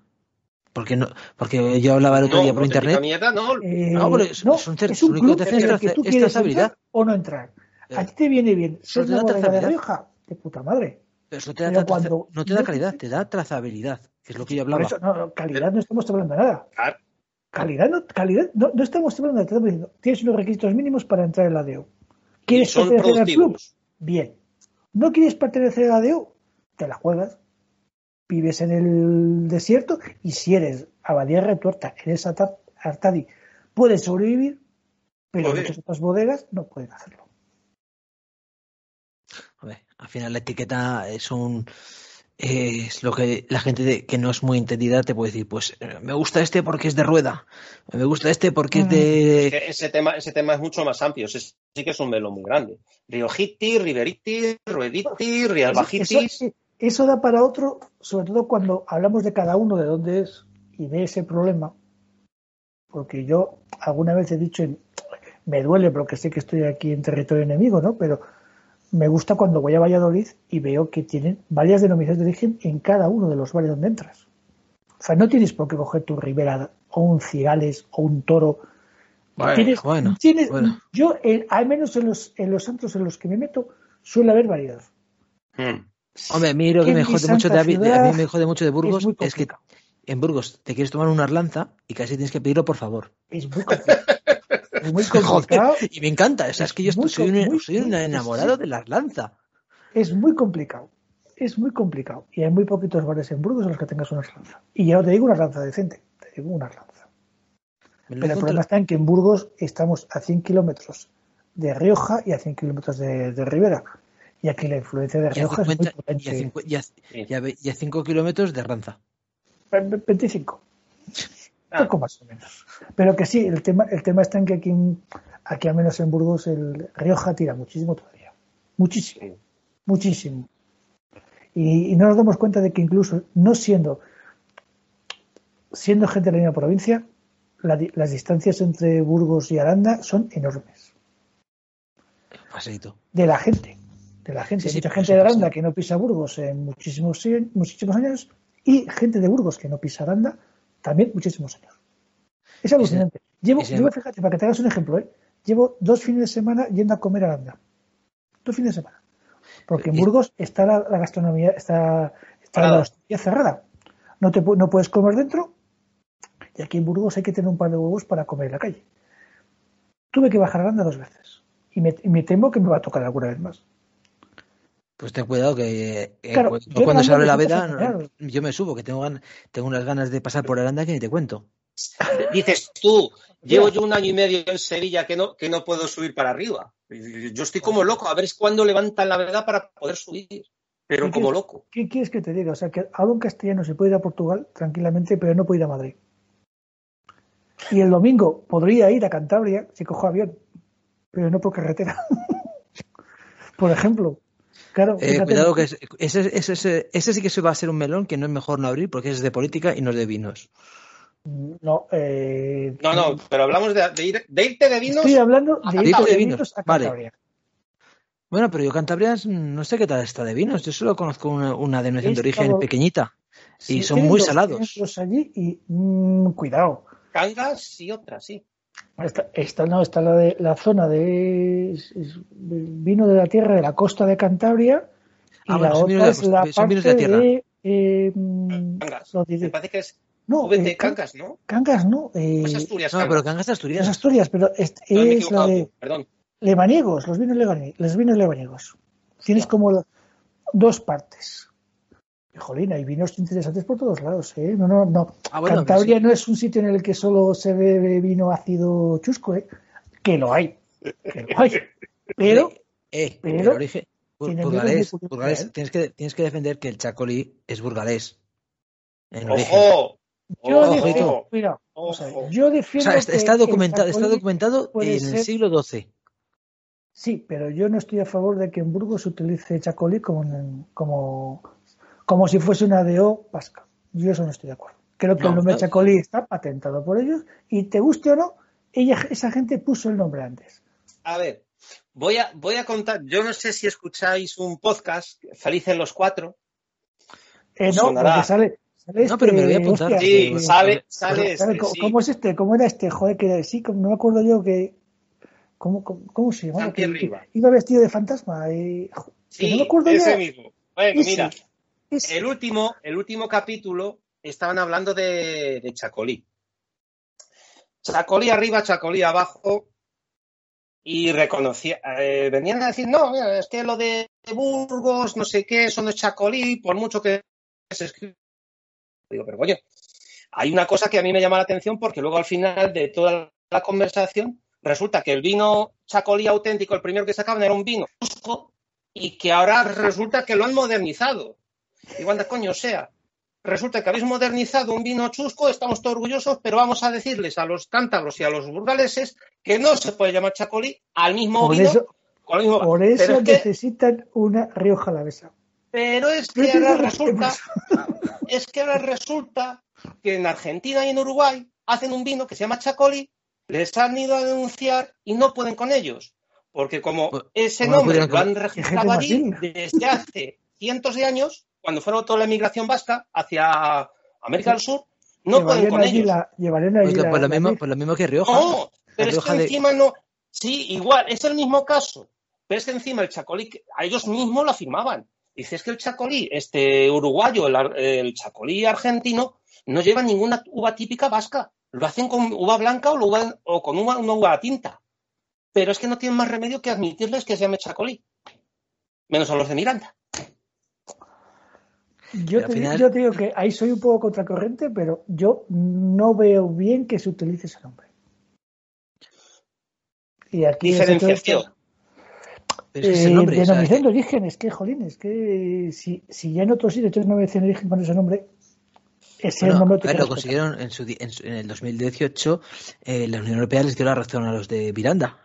Porque no, porque yo hablaba el otro No, día por internet. mierda, no. Eh, No, pero es- no, es un es un que club en el es que tú es quieres trazabilidad. entrar o no entrar. Eh, A ti te viene bien ser Solo te una da bodega de trazabilidad. Rioja, de puta madre. Pero eso te da, cuando- no te da calidad, te da trazabilidad, que es lo que yo Por hablaba. eso, no, no, calidad no estamos hablando de nada. Claro. Calidad no, calidad, no, no estamos hablando de estamos diciendo, tienes unos requisitos mínimos para entrar en la DO. ¿Quieres son pertenecer al club? Bien. ¿No quieres pertenecer a la DO? Te la juegas. Vives en el desierto y si eres Abadía Retuerta, eres Artadi, puedes sobrevivir, pero Joder. muchas otras bodegas no pueden hacerlo. A ver, al final la etiqueta es un es lo que la gente de- que no es muy entendida te puede decir, pues eh, me gusta este porque es de rueda, me gusta este porque es de Es que ese tema, ese tema es mucho más amplio. Ese sí que es un melón muy grande. Riojiti, Riveriti, Ruediti, Rialbajitis. Eso, eso da para otro, sobre todo cuando hablamos de cada uno de dónde es y de ese problema. Porque yo alguna vez he dicho, me duele porque sé que estoy aquí en territorio enemigo, ¿no? Pero me gusta cuando voy a Valladolid y veo que tienen varias denominaciones de origen en cada uno de los barrios donde entras. O sea, no tienes por qué coger tu Ribera o un Cigales o un Toro. Bueno, Tienes- bueno, tienes- bueno. Yo, eh, al menos en los, en los santos en los que me meto, suele haber variedad. Hmm. Hombre, a mí lo que me jode mucho de, a mí- me jode mucho de Burgos es que en Burgos te quieres tomar una arlanza y casi tienes que pedirlo por favor. Es muy complicado. Es muy complicado. Joder, y me encanta, o sea, es que yo Es muy soy un, soy enamorado de la arlanza. Es muy complicado. Es muy complicado. Y hay muy poquitos bares en Burgos en los que tengas una lanza. Y ya no te digo una lanza decente, te digo una lanza. Pero el problema está en que en Burgos estamos a 100 kilómetros de Rioja y a 100 kilómetros de, de Ribera. Y aquí la influencia de Rioja es muy 50 y a potente. y a- Sí. y a ve- y a 5 kilómetros de arlanza. 25. Poco más o menos. Pero que sí, el tema, el tema está en que aquí, aquí al menos en Burgos, el Rioja tira muchísimo todavía. Muchísimo. Sí. Muchísimo. Y, y no nos damos cuenta de que incluso no siendo, siendo gente de la misma provincia, la las distancias entre Burgos y Aranda son enormes. Paseito. De la gente. De la gente. Sí, sí, Mucha gente de. Aranda que no pisa Burgos en muchísimos, si- muchísimos años y gente de Burgos que no pisa Aranda también muchísimos años. Es alucinante. Llevo, fíjate, para que te hagas un ejemplo, ¿eh? llevo dos fines de semana yendo a comer a Aranda. Dos fines de semana. Porque en Burgos está la, la gastronomía, está, está la hostelería cerrada. No, te, no puedes comer dentro. Y aquí en Burgos hay que tener un par de huevos para comer en la calle. Tuve que bajar a Aranda dos veces. Y me, y me temo que me va a tocar alguna vez más. Pues ten cuidado que eh, Claro, cu- yo cuando se abre la veda, no- yo me subo, que tengo, gan- tengo unas ganas de pasar por Aranda que ni te cuento. Dices tú, llevo yo un año y medio en Sevilla que no, que no puedo subir para arriba. Yo estoy como loco, a ver cuándo levantan la verdad para poder subir. Pero ¿Qué como quieres- loco. ¿Qué quieres que te diga? O sea, que algo en castellano se puede ir a Portugal tranquilamente, pero no puede ir a Madrid. Y el domingo podría ir a Cantabria si cojo avión, pero no por carretera. por ejemplo. Claro, Eh, cuidado que es- ese, ese, ese, ese sí que se va a ser un melón que no es mejor no abrir porque es de política y no es de vinos. No, eh, No, no, pero hablamos de, de ir- de irte de vinos. Estoy hablando de Irte de de vinos, vinos a vale. Bueno, pero yo Cantabria es- no sé qué tal está de vinos. Yo solo conozco una, una denominación de origen estado- pequeñita. Sí, son muy dos, salados. allí y mm, cuidado. Cangas y otras, sí. Esta, esta no, está la de la zona de es- es vino de la tierra de la costa de Cantabria y Ah, la bueno, son otra es la la parte de tierra. de eh, Cangas. lo diré. Me parece que es no, VT eh, Can- Cangas, ¿no? Cangas no, eh, ¿O es Asturias? No, Cangas? pero Cangas de es Asturias. Asturias, pero es, No, es la de perdón. lebaniegos, los vinos lebaniegos, los vinos lebaniegos. Tienes Ya. como la- dos partes. Jolín, hay vinos interesantes por todos lados, ¿eh? No, no, no. Ah, bueno, Cantabria pero no es un sitio en el que solo se bebe vino ácido chusco, ¿eh? Que lo hay. Que lo hay. Pero, Eh, pero pero origen bur- tiene burgalés, burgalés, ¿eh? tienes que tienes que defender que el chacolí es burgalés. En origen. ¡Ojo! yo Ojo, defiendo, ojo. mira, o sea, yo O defiendo sea, está, documentado, está chacolí documentado en el ser- siglo XII. Sí, pero yo no estoy a favor de que en Burgos se utilice chacolí como, como, como si fuese una DO vasca. Yo eso no estoy de acuerdo. Creo que No, el nombre no. chacolí está patentado por ellos y te guste o no, ella, esa gente puso el nombre antes. A ver, voy a, voy a contar. Yo no sé si escucháis un podcast, Felices los Cuatro. Eh, no, porque sale, sale No, pero me lo voy a este, apuntar. hostia, Sí, eh, sale, sale ¿sabe este, cómo, sí. cómo es este? ¿Cómo era este? Joder, que era- sí, como- no me acuerdo yo que. ¿Cómo, cómo, cómo se llamaba? Que- iba vestido de fantasma. eh, Sí, no me acuerdo ese ya. mismo. Bueno, mira, el último, el último capítulo estaban hablando de, Chacolí. Chacolí arriba, Chacolí abajo, y reconocía, eh, venían a decir, no, mira, es que lo de Burgos, no sé qué, eso no es Chacolí, por mucho que se escriba. Digo, pero oye, hay una cosa que a mí me llama la atención porque luego al final de toda la conversación resulta que el vino Chacolí auténtico, el primero que sacaban era un vino y que ahora resulta que lo han modernizado. Igual de coño sea, resulta que habéis modernizado un vino chusco, estamos todos orgullosos, pero vamos a decirles a los cántabros y a los burgaleses que no se puede llamar chacolí al mismo por vino. Eso, con el mismo... Por eso pero necesitan que... una Rioja Alavesa. Pero es que ahora resulta, es que ahora resulta que en Argentina y en Uruguay hacen un vino que se llama chacolí, les han ido a denunciar y no pueden con ellos. Porque como ese nombre lo han registrado allí desde hace cientos de años, cuando fueron toda la emigración vasca hacia América del Sur, no pueden con allí ellos. la, llevarían allí Pues lo, la- pues lo mismo, pues lo mismo que Rioja. No, pero es Rioja que de- encima no. Sí, igual, es el mismo caso. Pero es que encima el chacolí, a ellos mismos lo afirmaban. Dices que el chacolí, este uruguayo, el, chacolí argentino, no lleva ninguna uva típica vasca. Lo hacen con uva blanca o, lo uva- o con uva, una uva tinta. Pero es que no tienen más remedio que admitirles que se llame chacolí. Menos a los de Miranda. Yo te, al final- yo te digo que ahí soy un poco contracorriente, pero yo no veo bien que se utilice ese nombre. Y aquí Diferenciación. Pero es que ese Eh, nombre, de origen, es que, jolín, es que si, si ya en otros sitios tienen denominación de origen con ese nombre, ese Bueno, nombre a ver, lo consiguieron en, su en, en el 2018. eh, la Unión Europea les dio la razón a los de Miranda.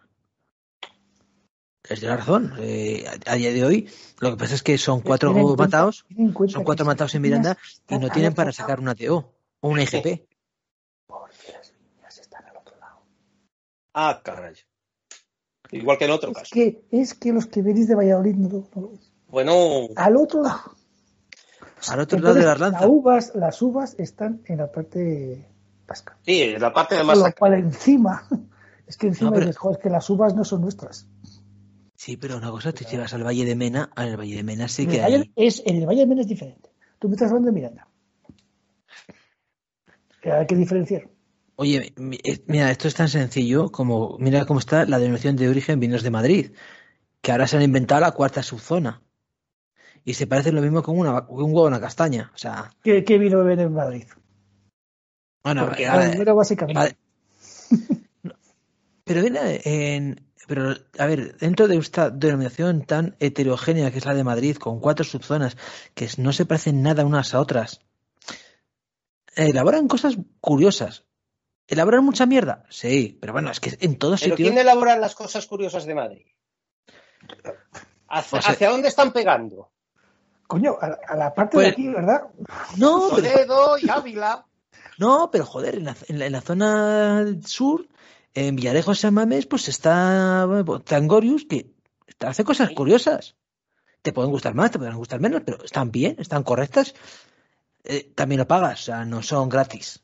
Les dio la razón. eh, a, a día de hoy, lo que pasa es que son cuatro cuenta- matados, son cuatro matados en Miranda y no tienen para sacar una TO o una IGP. Porque las niñas están al otro lado. Ah, caray. Igual que en otro Es caso. que, es que los que venís de Valladolid no, lo- no lo veis. Bueno, Al otro lado. Al otro lado de las lanzas. las uvas, las uvas están en la parte vasca. sí, en la parte de Con más lo cual encima, es que encima No, pero- dices, "Joder, es que las uvas no son nuestras. Sí, pero una cosa, te llevas al Valle de Mena, al Valle de Mena sí que hay. es, en el Valle de Mena es diferente. Tú me estás hablando de Miranda. Que hay que diferenciar. Oye, eh, mira, esto es tan sencillo como, mira cómo está la denominación de origen vinos de Madrid, que ahora se han inventado la cuarta subzona. Y se parece lo mismo con, una, con un huevo a una castaña. O sea, ¿Qué, qué vino beben en Madrid? bueno, Porque ahora- básicamente. pero viene en, pero a ver, dentro de esta denominación tan heterogénea que es la de Madrid, con cuatro subzonas que no se parecen nada unas a otras, elaboran cosas curiosas. ¿Elaboran mucha mierda? Sí, pero bueno, es que en todos Pero sitios. ¿quién elabora las cosas curiosas de Madrid? ¿Hacia, O sea- hacia dónde están pegando? Coño, a, a la parte Pues- de aquí, ¿verdad? No, pero, Toledo y Ávila. no, pero joder, en la, en la- en la zona sur, en Villarejo San Mamés, pues está Tangorius, que hace cosas curiosas. Te pueden gustar más, te pueden gustar menos, pero están bien, están correctas. Eh, también lo pagas, o sea, no son gratis.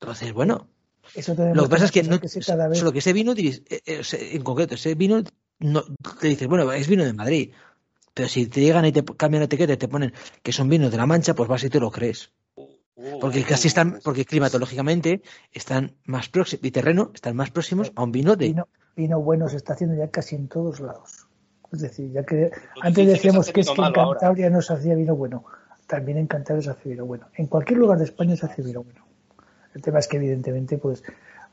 Entonces, bueno, Eso lo que pasa es que, no, sí, cada vez- solo que ese vino, eh, eh, en concreto, ese vino, no, te dices, bueno, es vino de Madrid. Pero si te llegan y te cambian la etiqueta y te ponen que son vinos de la Mancha, pues vas y te lo crees. Porque casi están, porque climatológicamente están más próximos, y terreno, están más próximos a un vino de. vino, vino bueno se está haciendo ya casi en todos lados. Es decir, ya que Lo antes decíamos que es que en ahora. Cantabria no se hacía vino bueno. También en Cantabria se hace vino bueno. En cualquier lugar de España se hace vino bueno. El tema es que evidentemente pues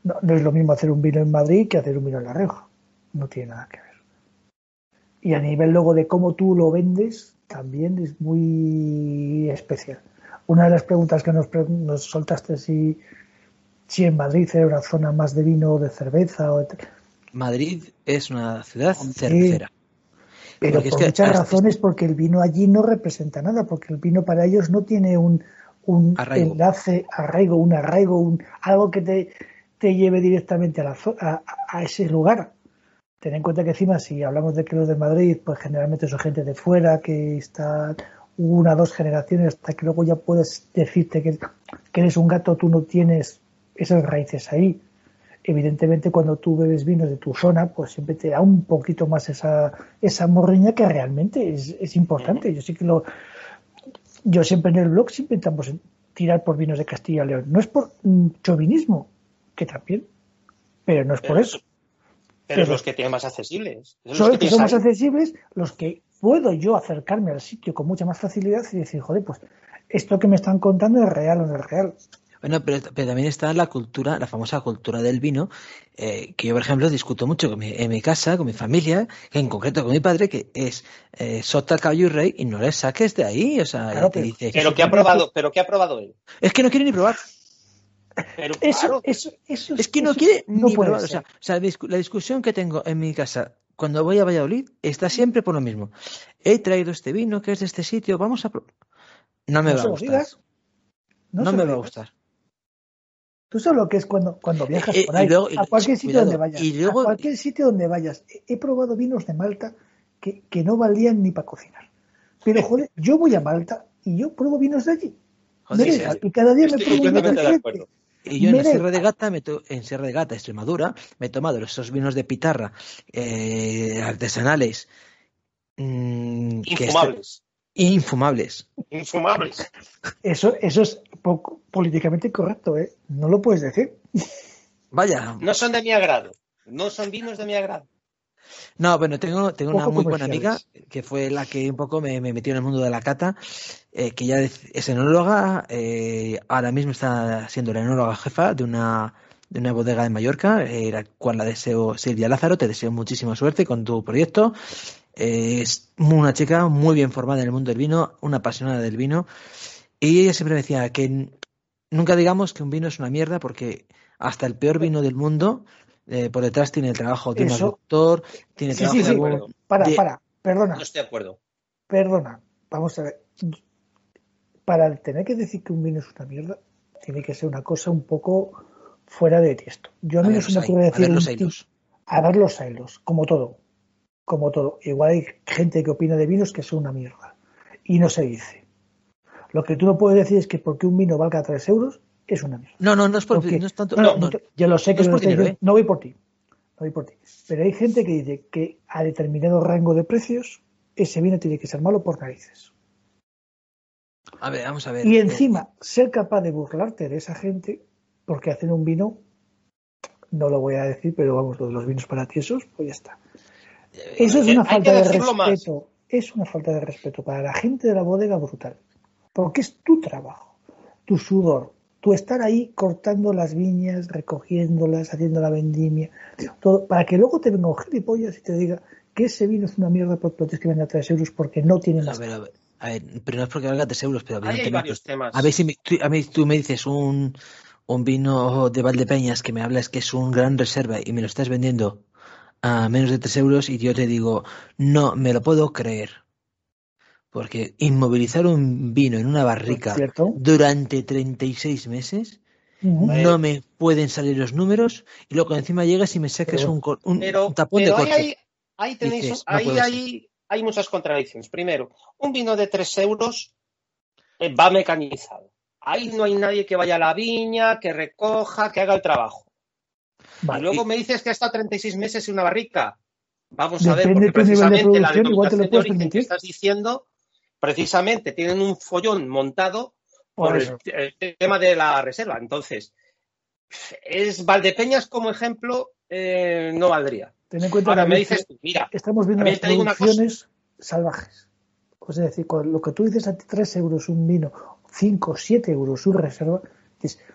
no, no es lo mismo hacer un vino en Madrid que hacer un vino en La Rioja. No tiene nada que ver. Y a nivel luego de cómo tú lo vendes, también es muy especial. Una de las preguntas que nos, nos soltaste si, si en Madrid era una zona más de vino o de cerveza o de, Madrid es una ciudad Hombre. cervecera. Pero Porque por muchas razones, porque el vino allí no representa nada, porque el vino para ellos no tiene un, un Arraigo. enlace, arraigo, un arraigo, un, algo que te, te lleve directamente a, la, a, a ese lugar. Ten en cuenta que encima, si hablamos de que los de Madrid, pues generalmente son gente de fuera, que está una o dos generaciones, hasta que luego ya puedes decirte que, que eres un gato, tú no tienes esas raíces ahí. evidentemente cuando tú bebes vinos de tu zona, pues siempre te da un poquito más esa, esa morriña que realmente es, importante. Yo sí que lo, yo siempre en el blog siempre intentamos tirar por vinos de Castilla y León. No es por chauvinismo, que también, pero no es por eso. Pero, es los que tienen más accesibles. Son los que, son más accesibles, los que puedo yo acercarme al sitio con mucha más facilidad y decir, joder, pues esto que me están contando es real o no es real. Bueno, pero, también está la cultura, la famosa cultura del vino, eh, que yo, por ejemplo, discuto mucho con mi, en mi casa, con mi familia, que en concreto con mi padre, que es eh, sota, caballo y rey, y no le saques de ahí. O sea, te dice. Pero ¿qué ha probado, pero ¿qué ha probado él? Es que no quiere ni probar. Pero eso, eso, eso, es que no quiere ni probar. O sea, o sea, la discusión que tengo en mi casa cuando voy a Valladolid está siempre por lo mismo. He traído este vino que es de este sitio, vamos a. No me va a gustar. No, me va a gustar. Tú sabes lo que es cuando, cuando eh, viajas eh, por ahí, a cualquier sitio donde vayas. a cualquier sitio donde vayas. He probado vinos de Malta que, que no valían ni para cocinar. Pero joder, yo voy a Malta y yo pruebo vinos de allí. Joder, y cada día me pruebo y yo en la Sierra de Gata, en Sierra de Gata, Extremadura, me he tomado esos vinos de pitarra eh, artesanales. Mm, infumables. infumables. Infumables. Eso, eso es poco, políticamente correcto, ¿eh? No lo puedes decir. Vaya. No son de mi agrado. No son vinos de mi agrado. No, bueno, tengo, tengo una muy buena amiga que fue la que un poco me, metió en el mundo de la cata, eh, que ya es enóloga, eh, ahora mismo está siendo la enóloga jefa de una, de una bodega de Mallorca, eh, la cual la deseo, Silvia Lázaro, te deseo muchísima suerte con tu proyecto. es una chica muy bien formada en el mundo del vino, una apasionada del vino, y ella siempre me decía que nunca digamos que un vino es una mierda porque hasta el peor vino del mundo eh, por detrás tiene el trabajo de un doctor, tiene el trabajo de... Para, para, perdona. No estoy de acuerdo. Perdona, vamos a ver. Para tener que decir que un vino es una mierda, tiene que ser una cosa un poco fuera de esto. Yo a mí no se me ocurre decir. A ver los hilos. A ver los hilos, como todo. Como todo. Igual hay gente que opina de vinos que son una mierda. Y no se dice. Lo que tú no puedes decir es que porque un vino valga 3 euros, es una mierda. No, no, no es, por, no es tanto. No, no, yo lo sé que no, ¿eh? no voy por ti. No voy por ti. Pero hay gente que dice que a determinado rango de precios ese vino tiene que ser malo por narices. A ver, vamos a ver. Y encima, ser capaz de burlarte de esa gente porque hacen un vino, no lo voy a decir, pero vamos, los vinos para tiesos, pues ya está. Eh, Eso es una falta de respeto. Es una falta de respeto para la gente de la bodega brutal. Porque es tu trabajo, tu sudor, tú estar ahí cortando las viñas, recogiéndolas, haciendo la vendimia, todo, para que luego te venga un gilipollas y te diga que ese vino es una mierda porque lo tienes que vender a 3 euros porque no tiene a ver, a ver, a ver, pero no es porque valga 3 euros, pero hay varios temas. A ver si tú, a mí tú me dices un, un vino de Valdepeñas que me hablas que es un gran reserva y me lo estás vendiendo a menos de 3 euros y yo te digo, no me lo puedo creer. Porque inmovilizar un vino en una barrica durante 36 meses, no me pueden salir los números y luego encima llegas y me sacas un, un, tapón de coche. Ahí, tenéis, ahí hay, muchas contradicciones. Primero, un vino de 3 euros eh, va mecanizado. Ahí no hay nadie que vaya a la viña, que recoja, que haga el trabajo. Y luego me dices que ha estado 36 meses en una barrica. Vamos a ver, porque precisamente la de que estás diciendo precisamente tienen un follón montado por, el, tema de la reserva. Entonces, es Valdepeñas como ejemplo eh, no valdría. Ten en cuenta Ahora me dices, mira, estamos viendo las producciones salvajes. es decir, con lo que tú dices a 3 euros un vino, 5, 7 euros su reserva,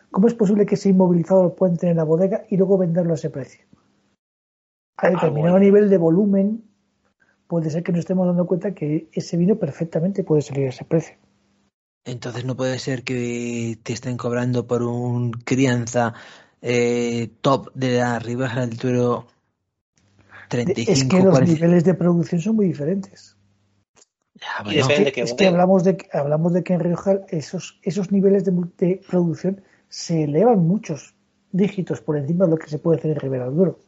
¿cómo es posible que ese inmovilizado lo puedan tener en la bodega y luego venderlo a ese precio? A ah, determinado nivel de volumen puede ser que nos estemos dando cuenta que ese vino perfectamente puede salir a ese precio. Entonces no puede ser que te estén cobrando por un crianza eh, top de la Ribera del Tuero 35, Es que los niveles de producción son muy diferentes. es, que, hablamos de hablamos de que en Rioja esos, esos niveles de, producción se elevan muchos dígitos por encima de lo que se puede hacer en Ribera del Duero.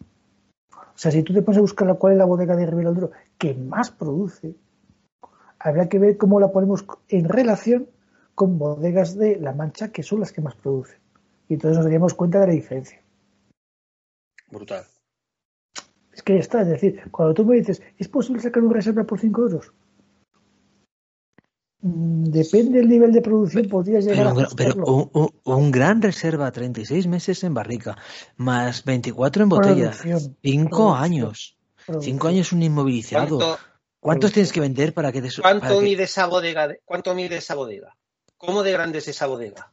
O sea, si tú te pones a buscar cuál es la bodega de Ribera del Duero que más produce, habría que ver cómo la ponemos en relación con bodegas de La Mancha que son las que más producen. Y entonces nos daríamos cuenta de la diferencia. Brutal. Es que ya está, es decir, cuando tú me dices, ¿es posible sacar una reserva por 5 euros? Mm, Depende del nivel de producción, podrías llegar Pero, a pero un, un- un gran reserva, 36 meses en barrica, más 24 en botella, Producción, 5 producción, años, producción. 5 años un inmovilizado. ¿Cuánto, ¿Cuántos tienes que vender para que te cuánto para que- mide esa bodega? de- ¿Cuánto mide esa bodega? ¿Cómo de grande es esa bodega?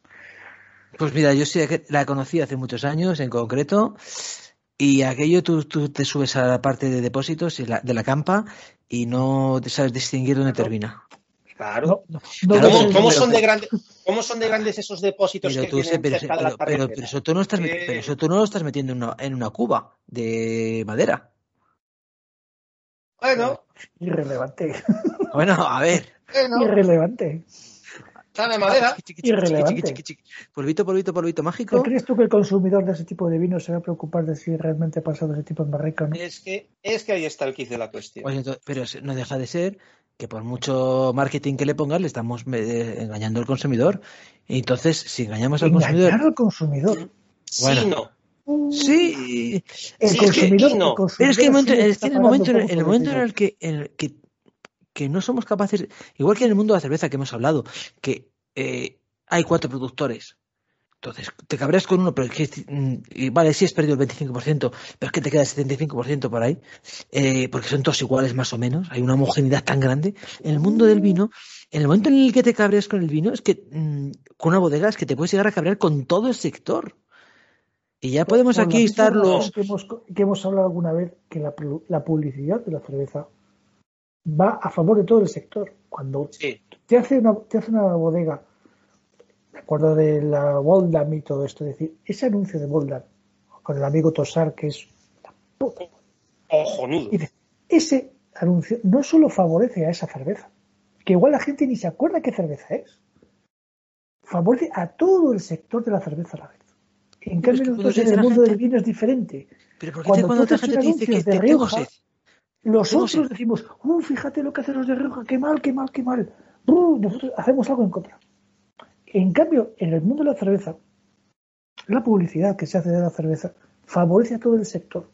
Pues mira, yo sí que la conocí hace muchos años en concreto y aquello tú, tú te subes a la parte de depósitos y la- de la campa y no te sabes distinguir dónde termina. Claro. No, no, no ¿Cómo, son de grandes, ¿Cómo son de grandes esos depósitos Pero que tú, tienen sé- pero, cerca de las pero, pero- pero carreteras? eso tú no estás, met- Eh, pero eso tú no lo estás metiendo en una, en una cuba de madera. Bueno, Irrelevante. Bueno, a ver. bueno, Irrelevante. está de madera. Irrelevante. Polvito, polvito, polvito ¿Te mágico. crees tú que el consumidor de ese tipo de vino se va a preocupar de si realmente ha pasado ese tipo en barrica o no? Es que, es que ahí está el quiz de la cuestión. Pues entonces- pero no deja de ser que por mucho marketing que le pongas le estamos eh, engañando al consumidor. Y entonces, si engañamos al consumidor, Engañar al consumidor. Bueno. Sí, no. sí, El Sí, es que consumidor, no. el consumidor Pero es que el momento, siempre es está que en el momento, un en poco el por momento en decirlo. el que, en el que, que no somos capaces, igual que en el mundo de la cerveza que hemos hablado, que eh, hay cuatro productores. Entonces, te cabreas con uno, pero es que, mm, y vale, sí has perdido el 25%, pero es que te queda el 75% por ahí, eh, porque son todos iguales más o menos, hay una homogeneidad tan grande. En el mundo del vino, en el momento en el que te cabreas con el vino, es que mm, con una bodega es que te puedes llegar a cabrear con todo el sector. Y ya podemos aquí estar los... Que hemos, que hemos hablado alguna vez que la publicidad de la cerveza va a favor de todo el sector. Cuando Sí. te hace una, te hace una bodega, me acuerdo de la Voldam y todo esto, es decir, ese anuncio de Voldam con el amigo Tosar, que es la puta Ojonudo. Ese anuncio no solo favorece a esa cerveza, que igual la gente ni se acuerda qué cerveza es, favorece a todo el sector de la cerveza a la vez. En cambio, nosotros en el mundo gente- del vino es diferente. Pero ¿por qué Cuando te- cuando tú gente te dice que de Rioja? Los Tengo otros sed. decimos, uh, fíjate lo que hacen los de Rioja, qué mal, qué mal, qué mal. Uh, nosotros hacemos algo en contra. En cambio, en el mundo de la cerveza, la publicidad que se hace de la cerveza favorece a todo el sector.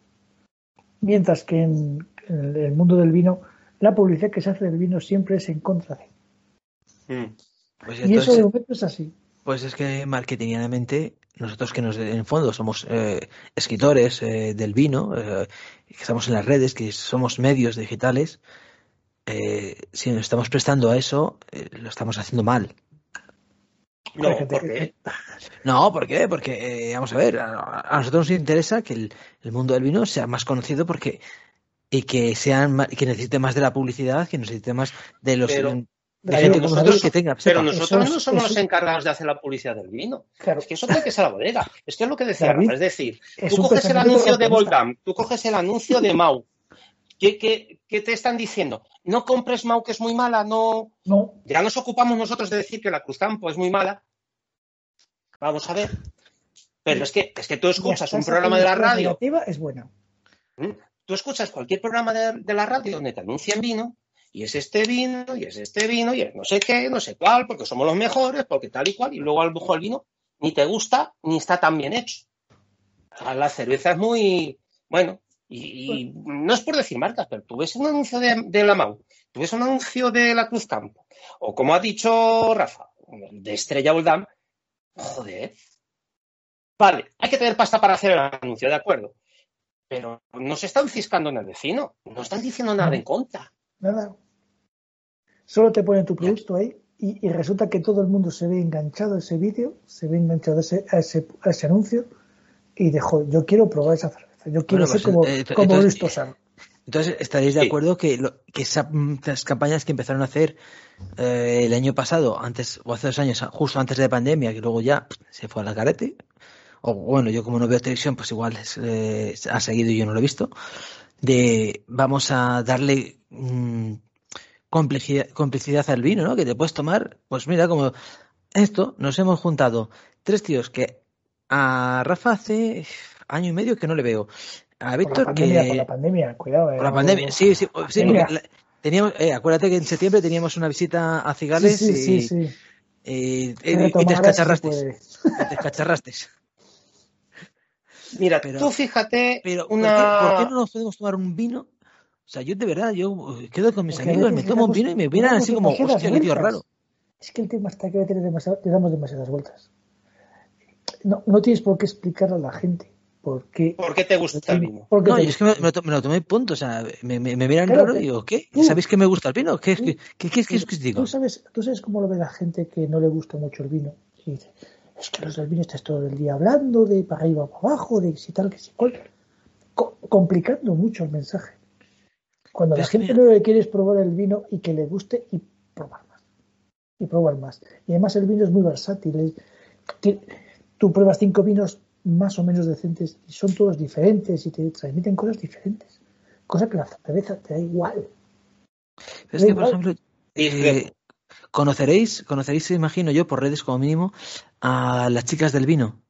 Mientras que en, en el mundo del vino, la publicidad que se hace del vino siempre es en contra de. Mm. Pues Y eso de momento es así. pues es que marketingianamente, nosotros que nos, en el fondo somos eh, escritores eh, del vino, eh, que estamos en las redes, que somos medios digitales, eh, si nos estamos prestando a eso, eh, lo estamos haciendo mal. No, ¿por qué? No, ¿por qué? Porque, eh, vamos a ver, a, a nosotros nos interesa que el, el mundo del vino sea más conocido porque y que sean que necesite más de la publicidad, que necesite más de los Pero- de pero gente como nosotros- nosotros que tenga. Pero nosotros es- no somos eso- los encargados de hacer la publicidad del vino. Claro, Es que eso tiene que ser la bodega. Es que es lo que decía David, Rafa. Es decir, es tú coges el anuncio de. Voldam, tú coges el anuncio de Mau. ¿Qué, qué, qué te están diciendo? No compres Mau, que es muy mala, no. No, Ya nos ocupamos nosotros de decir que la Cruzcampo es muy mala. Vamos a ver. Pero es que, es que tú escuchas un programa de la radio negativa es buena. ¿Mm? Tú escuchas cualquier programa de, de la radio donde te anuncian vino, y es este vino, y es este vino, y es no sé qué, no sé cuál, porque somos los mejores, porque tal y cual, y luego a lo el vino ni te gusta ni está tan bien hecho. Ah, La cerveza es muy, bueno, y, y no es por decir marcas, pero tú ves un anuncio de, de la Mau, tú ves un anuncio de la Cruz Campo, o como ha dicho Rafa, de Estrella Oldam, joder. Vale, hay que tener pasta para hacer el anuncio, de acuerdo. Pero no se están ciscando en el vecino, no están diciendo nada en contra. Nada. Solo te ponen tu producto ahí y, y resulta que todo el mundo se ve enganchado a ese vídeo, se ve enganchado a ese, a ese, a ese anuncio y dijo, yo quiero probar esa cerveza, yo quiero Bueno, ser pues, como, eh, como entonces- Luis. Entonces, ¿estaréis de Sí. acuerdo que, lo- que esa- mm, esas campañas que empezaron a hacer eh, el año pasado, antes o hace dos años, justo antes de la pandemia, que luego ya se fue a la carete? O bueno, yo como no veo televisión, pues igual es, eh, ha seguido y yo no lo he visto. De vamos a darle mm, complicidad, complicidad al vino, ¿no? Que te puedes tomar, pues mira, como esto, nos hemos juntado tres tíos que a Rafa hace año y medio que no le veo. A Por la Víctor pandemia, que por la pandemia, cuidado. eh, por la pandemia, sí, sí, sí, porque teníamos, eh, acuérdate que en septiembre teníamos una visita a Cigales sí, sí, y, sí. y- y- Que y te escacharraste. puede. Te escacharraste. Mira, Pero- tú fíjate Pero, ¿por, una... qué, por qué no nos podemos tomar un vino? O sea, yo de verdad, yo quedo con mis Porque a amigos, me tomo un vino y me vienen damos así como, hostia, qué tío raro. Es que el tema está que a le damos demasiadas vueltas. No, no tienes por qué explicar a la gente por qué. ¿Por qué te gusta el vino? qué No, te y es que me, me lo, me lo tomé punto, o sea, me, me, me miran Claro, raro que- y digo, ¿qué? tú- ¿Sabéis que me gusta el vino? ¿Qué, tú- qué, qué, qué, qué es que os digo? ¿Tú sabes, ¿Tú sabes cómo lo ve la gente que no le gusta mucho el vino? Y dice, es que los del vino estás todo el día hablando de para arriba para abajo, de si tal, que si cual. Co- complicando mucho el mensaje. Cuando la es gente mira- lo que quiere es probar el vino y que le guste y probar más. Y probar más. Y además el vino es muy versátil. es- Tú pruebas cinco vinos más o menos decentes y son todos diferentes y te transmiten cosas diferentes. Cosa que la cerveza te da igual. Pero es que, por ejemplo, eh, conoceréis, conoceréis, imagino yo, por redes como mínimo, a las chicas del vino.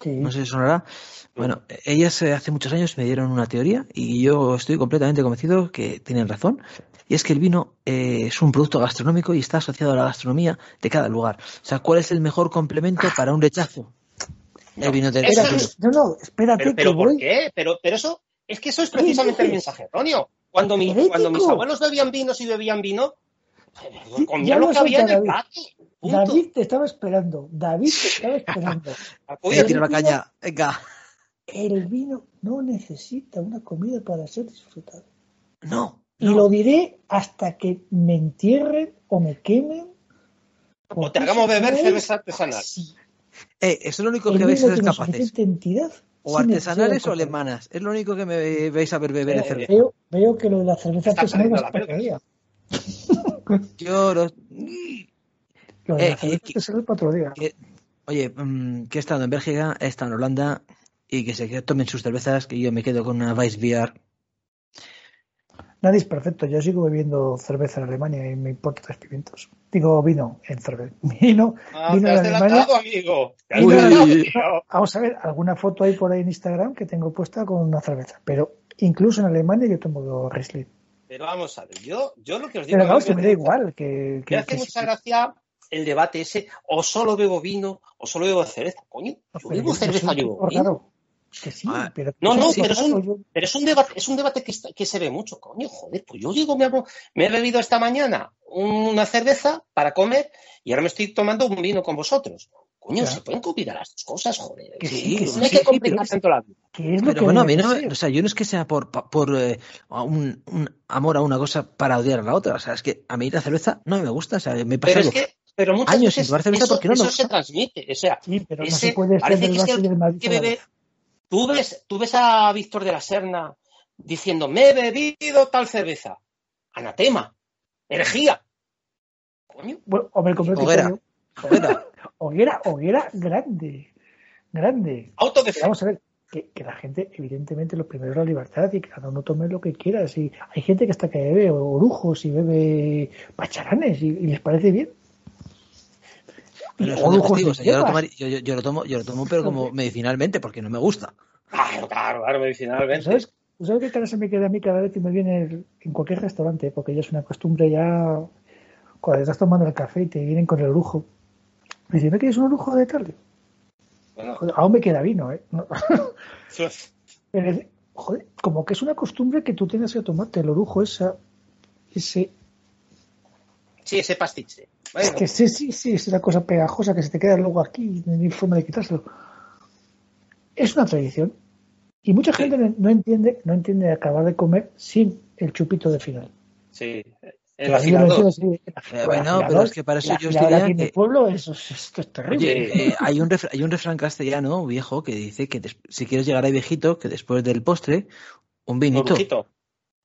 Sí. No sé si sonará. Bueno, ellas eh, hace muchos años me dieron una teoría y yo estoy completamente convencido que tienen razón. Y es que el vino eh, es un producto gastronómico y está asociado a la gastronomía de cada lugar. O sea, ¿cuál es el mejor complemento para un rechazo? El vino de Eso Espérate, es- no, no, espérate Pero, pero que ¿por voy. qué? Pero, pero eso, es que eso es precisamente el mensaje erróneo. Cuando, mi- cuando mis abuelos bebían vinos y bebían vino, comían ya lo que había en el David. plato. Punto. David te estaba esperando. David te estaba esperando. Acude- Eh, tira la caña, venga. El vino no necesita una comida para ser disfrutado. No. Y no. lo diré hasta que me entierren o me quemen. O te hagamos beber cerveza artesanal. Sí. Eh, eso es lo único que vais a ser capaces. entidad. O artesanales o alemanas. Es lo único que me vais a ver beber de Eh, cerveza. Veo, veo que lo de la cerveza artesanal perdiendo va la a ser otro día. Yo los- Lo de Eh, la cerveza artesanal Oye, mm, que he estado en Bélgica, he estado en Holanda y que se que tomen sus cervezas, que yo me quedo con una Weissbier. Nadie es perfecto. Yo sigo bebiendo cerveza en Alemania y me importa tres pimientos. Digo vino en cerveza. Vino, Ah, vino en has Alemania. amigo. Vino. Vamos a ver, alguna foto hay por ahí en Instagram que tengo puesta con una cerveza. Pero incluso en Alemania yo tomo Riesling. Pero vamos a ver, yo, yo lo que os digo. Pero claro, que me da igual. Que, Me hace que mucha gracia el debate ese, o solo bebo vino, o solo bebo cerveza. Coño, yo bebo yo cerveza, yo bebo vino. Que sí, Ah, pero no, no, sí, pero es un- Pero es un debate, es un debate que, está- que se ve mucho, coño, joder, pues yo digo, me, hago- me he bebido esta mañana una cerveza para comer y ahora me estoy tomando un vino con vosotros. Coño, se pueden combinar las dos cosas, joder. Que Sí, sí, que no sí, hay sí, que complicar tanto la vida. es lo Pero que bueno, a mí no, o sea, yo no es que sea por, por eh, un, un amor a una cosa para odiar a la otra. O sea, es que a mí la cerveza no me gusta. O sea, me pasa Pero es que, pero muchas años sin tomar cerveza eso, porque no eso se transmite. O sea, Sí, pero no ese- se puede ser parece que es Barça que bebe-. Tú ves, tú ves a Víctor de la Serna diciendo, me he bebido tal cerveza. Anatema. Herejía. Coño. Bueno, hombre, Hoguera. Hoguera. Hoguera, hoguera grande. Grande. Autodefensa. vamos a ver, que, que la gente, evidentemente, lo primero es la libertad y que cada uno tome lo que quiera. Si hay gente que hasta que bebe orujos y bebe pacharanes y, y les parece bien. Pero Y es un orujos digestivo, de o sea, yo, lo tomaría- yo, yo- yo lo tomo, yo lo tomo, pero como medicinalmente, porque no me gusta. Claro, claro, claro, medicinalmente. ¿Sabes? ¿Tú ¿Sabes qué cara se me queda a mí cada vez que me viene el- en cualquier restaurante? Porque ya es una costumbre ya. Cuando estás tomando el café y te vienen con el orujo. Me dicen, ¿no quieres un orujo de? Bueno, Joder, aún me queda vino, ¿eh? No. Joder, como que es una costumbre que tú tengas que tomarte el orujo, esa, ese, sí, ese pastiche. Es que sí, sí, sí, es una cosa pegajosa que se te queda luego aquí y no hay forma de quitárselo. Es una tradición. Y mucha Sí. gente no- entiende, no entiende acabar de comer sin el chupito de final. sí. El afilador. el Eh, bueno, pero es que para eso yo diría aquí en el pueblo, eso, es- esto es terrible. Oye, eh, hay, un refra- hay un refrán castellano viejo que dice que des- si quieres llegar a viejito, que después del postre, un vinito.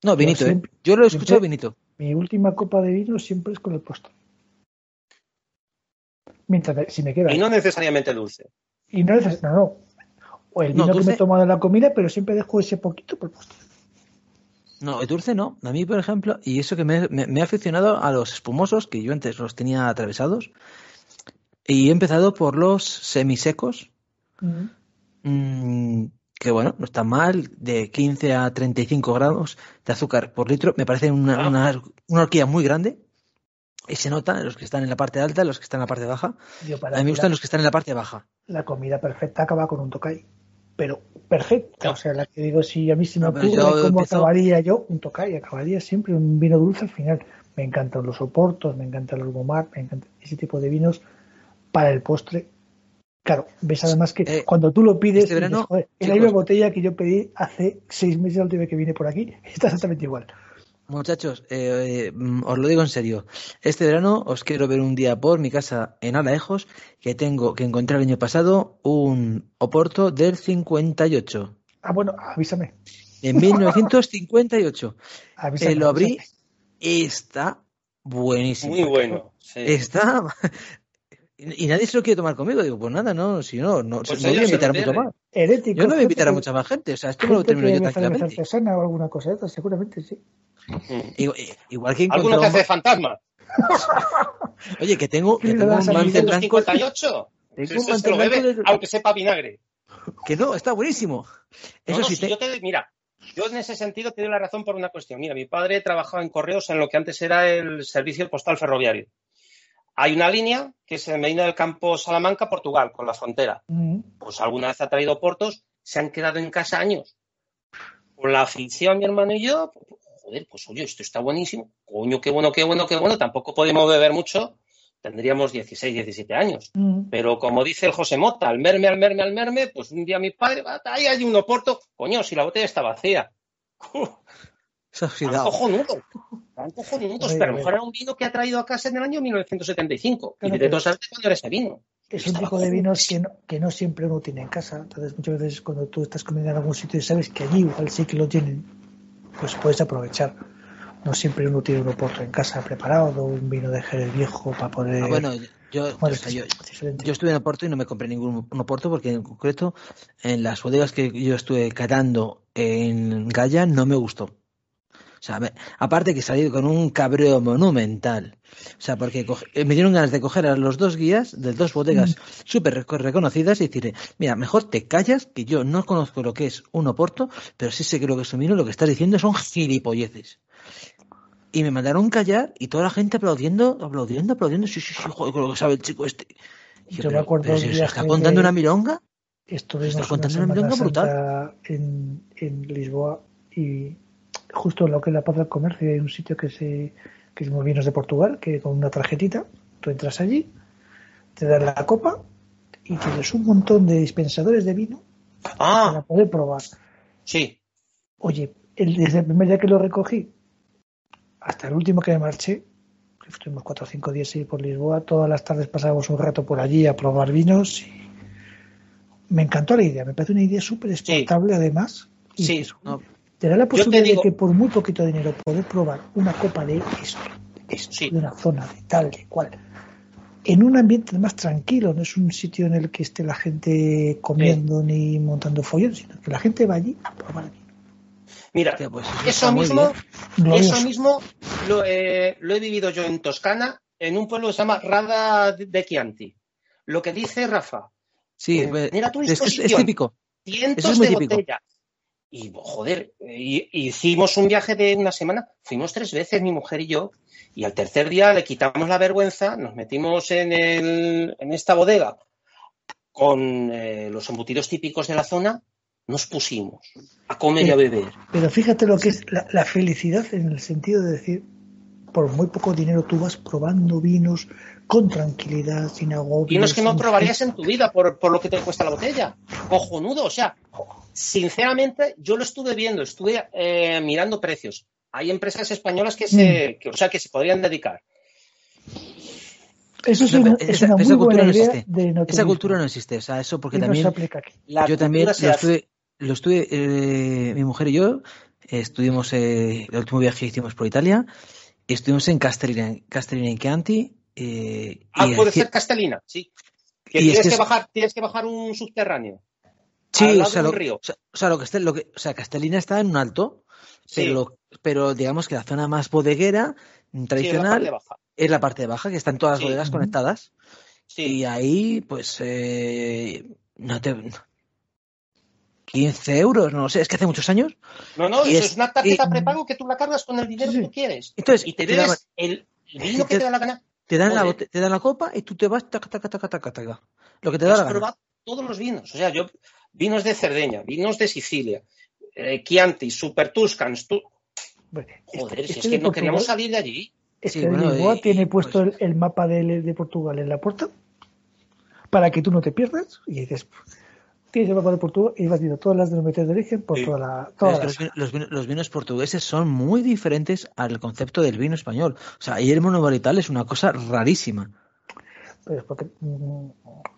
No, vinito, ¿eh? siempre- Yo lo he escuchado vinito. Mi última copa de vino siempre es con el postre. Mientras, si me queda. Y no necesariamente dulce. Y no neces- no, no. O el No, vino que me he tomado en la comida, pero siempre dejo ese poquito por postre. No, el dulce no. A mí, por ejemplo, y eso que me, me- me he aficionado a los espumosos, que yo antes los tenía atravesados, y he empezado por los semisecos, mm, que bueno, no está mal, de 15 a 35 gramos de azúcar por litro. Me parece una, Ah. una, una horquilla muy grande. Y se nota los que están en la parte alta, los que están en la parte baja. Yo para A mí me gustan la, los que están en la parte baja. la comida perfecta acaba con un tocay. pero perfecta. No. O sea, la que digo, si a mí se me ocurre cómo empiezo- acabaría yo un tokai, acabaría siempre un vino dulce al final. Me encantan los oportos, me encantan los gomar, me encanta ese tipo de vinos para el postre. Claro, ves además que Eh, cuando tú lo pides, este verano, dices, "Joder, es la misma botella que yo pedí hace seis meses la última que vine por aquí, está exactamente igual. Muchachos, eh, eh, mm, os lo digo en serio. Este verano os quiero ver un día por mi casa en Alaejos, que tengo que encontré el año pasado un Oporto del 58, Ah, bueno, avísame. en 1958. avísame Eh, lo abrí avísame. y está buenísimo. Muy bueno. sí. Está. Y nadie se lo quiere tomar conmigo. Digo, pues nada, no, si no, no, Pues no voy a invitar a mucho más. Herético. Yo no voy a invitar a mucha más gente. O sea, esto me lo termino yo tranquilamente. artesana o alguna cosa seguramente sí. Mm. Igual, igual que ¿Alguno que encontré hace fantasma? Oye, que tengo, que ¿Qué le tengo un mantel blanco. 1958. Tengo un mantel lo blanco bebe, de- aunque sepa vinagre. Que no, está buenísimo. Eso no, sí, si te- yo te, mira, yo en ese sentido te doy la razón por una cuestión. Mira, mi padre trabajaba en correos en lo que antes era el servicio postal ferroviario. Hay una línea que es en Medina del Campo, Salamanca, Portugal, con la frontera. Mm. Pues alguna vez ha traído portos, se han quedado en casa años. Con la afición, mi hermano y yo, joder, pues oye, esto está buenísimo. Coño, qué bueno, qué bueno, qué bueno. Tampoco podemos beber mucho. Tendríamos 16, 17 años. Mm. Pero como dice el José Mota, al merme, al merme, al merme, pues un día mi padre, va, ahí hay un oporto, coño, si la botella está vacía. Tan oxidado. cojonudos, tan cojonudos, Oye, pero a lo mejor era un vino que ha traído a casa en el año 1975. Claro, y de todos sabes cuándo era ese vino. Es un tipo de vinos que no, que no siempre uno tiene en casa. Entonces, muchas veces cuando tú estás comiendo en algún sitio y sabes que allí igual sí que lo tienen, pues puedes aprovechar. No siempre uno tiene un oporto en casa preparado o un vino de Jerez viejo para poder. Ah, bueno, yo, Bueno, o sea, yo, estuve en Oporto y no me compré ningún Oporto porque en concreto en las bodegas que yo estuve catando en Gaya no me gustó. O sea, me- aparte que salí con un cabreo monumental. O sea, porque coge- eh, me dieron ganas de coger a los dos guías de dos bodegas súper reco- reconocidas y decirle, mira, mejor te callas, que yo no conozco lo que es un Oporto, pero sí sé que lo que es un vino, lo que estás diciendo son gilipolleces. Y me mandaron callar y toda la gente aplaudiendo, aplaudiendo, aplaudiendo. Sí, sí, sí, joder, con lo que sabe el chico este. Y Yo me pero- acuerdo pero si está contando una milonga. Estuvimos Está una contando una Semana milonga brutal. En, en Lisboa y justo en lo que es la Plaza del Comercio hay un sitio que se que es muy vinos de Portugal, que con una tarjetita tú entras allí, te dan la copa y tienes un montón de dispensadores de vino para Ah, poder probar. sí. Oye, el, desde el primer día que lo recogí hasta el último que me marché, que estuvimos cuatro o cinco días ahí por Lisboa, todas las tardes pasábamos un rato por allí a probar vinos y me encantó la idea, me parece una idea súper exportable además. Y Sí. No, te da la posibilidad digo- de que por muy poquito dinero poder probar una copa de esto, de esto, Sí. de una zona, de tal, de cual, en un ambiente más tranquilo, no es un sitio en el que esté la gente comiendo ni montando follón, sino que la gente va allí a probar vino. Mira, hostia, pues eso mismo, eso mismo lo, eh, lo he vivido yo en Toscana, en un pueblo que se llama Rada de Chianti. Lo que dice Rafa, Sí, Eh, eh, mira tu es, es- típico. cientos Eso es muy de típico. botellas. Y joder, hicimos un viaje de una semana, fuimos tres veces mi mujer y yo, y al tercer día le quitamos la vergüenza, nos metimos en, el, en esta bodega con eh, los embutidos típicos de la zona, nos pusimos a comer y a beber. Pero fíjate lo que es la, la felicidad en el sentido de decir, por muy poco dinero tú vas probando vinos con tranquilidad, sin agobios. Vinos que no probarías en tu vida por, por lo que te cuesta la botella. Cojonudo, o sea, sinceramente yo lo estuve viendo, estuve eh, mirando precios. Hay empresas españolas que se, que, o sea, que se podrían dedicar. Eso es No, una, es esa- una muy esa buena cultura no existe. Esa cultura no existe. O sea, eso porque y no se también aplica aquí. La yo también lo estuve, lo estuve eh, mi mujer y yo eh, estuvimos eh, el último viaje que hicimos por Italia estuvimos en Castellina, Castellina en Chianti eh, Ah, y puede ser Castellina, sí. Que es tienes que que, es- bajar, tienes que bajar un subterráneo. Sí, al o lado sea, de un lo, río. o sea, o lo que está, lo que, o sea, Castellina está en un alto, Sí, pero, lo- pero digamos que la zona más bodeguera mm, sí, en la tradicional es la parte baja, que están todas las Sí. bodegas conectadas. Y ahí, pues, eh, no te... 15 euros, no lo sé, es que hace muchos años. No, no, eso es- es una tarjeta y- prepago que tú la cargas con el dinero que quieres. Entonces, Y te te, el vino que te- te da la gana. te dan la, te dan la copa y tú te vas, taca, taca, taca, taca, taca. Lo que te da la gana. probado todos los vinos. O sea, yo vinos de Cerdeña, vinos de Sicilia, eh, Chianti, Super Tuscans. Tu... Joder, Este- si este es de que no queríamos salir de allí. Este Sí, de bueno, Lisboa y- tiene pues- puesto el, el mapa de, de Portugal en la puerta para que tú no te pierdas y dices, tienes el mapa de Portugal y vas viendo todas las denominaciones de origen por Sí. toda la... Pero Toda es que la los, vin- los vinos portugueses son muy diferentes al concepto del vino español. O sea, ahí el monovarital es una cosa rarísima. Pero es porque mm,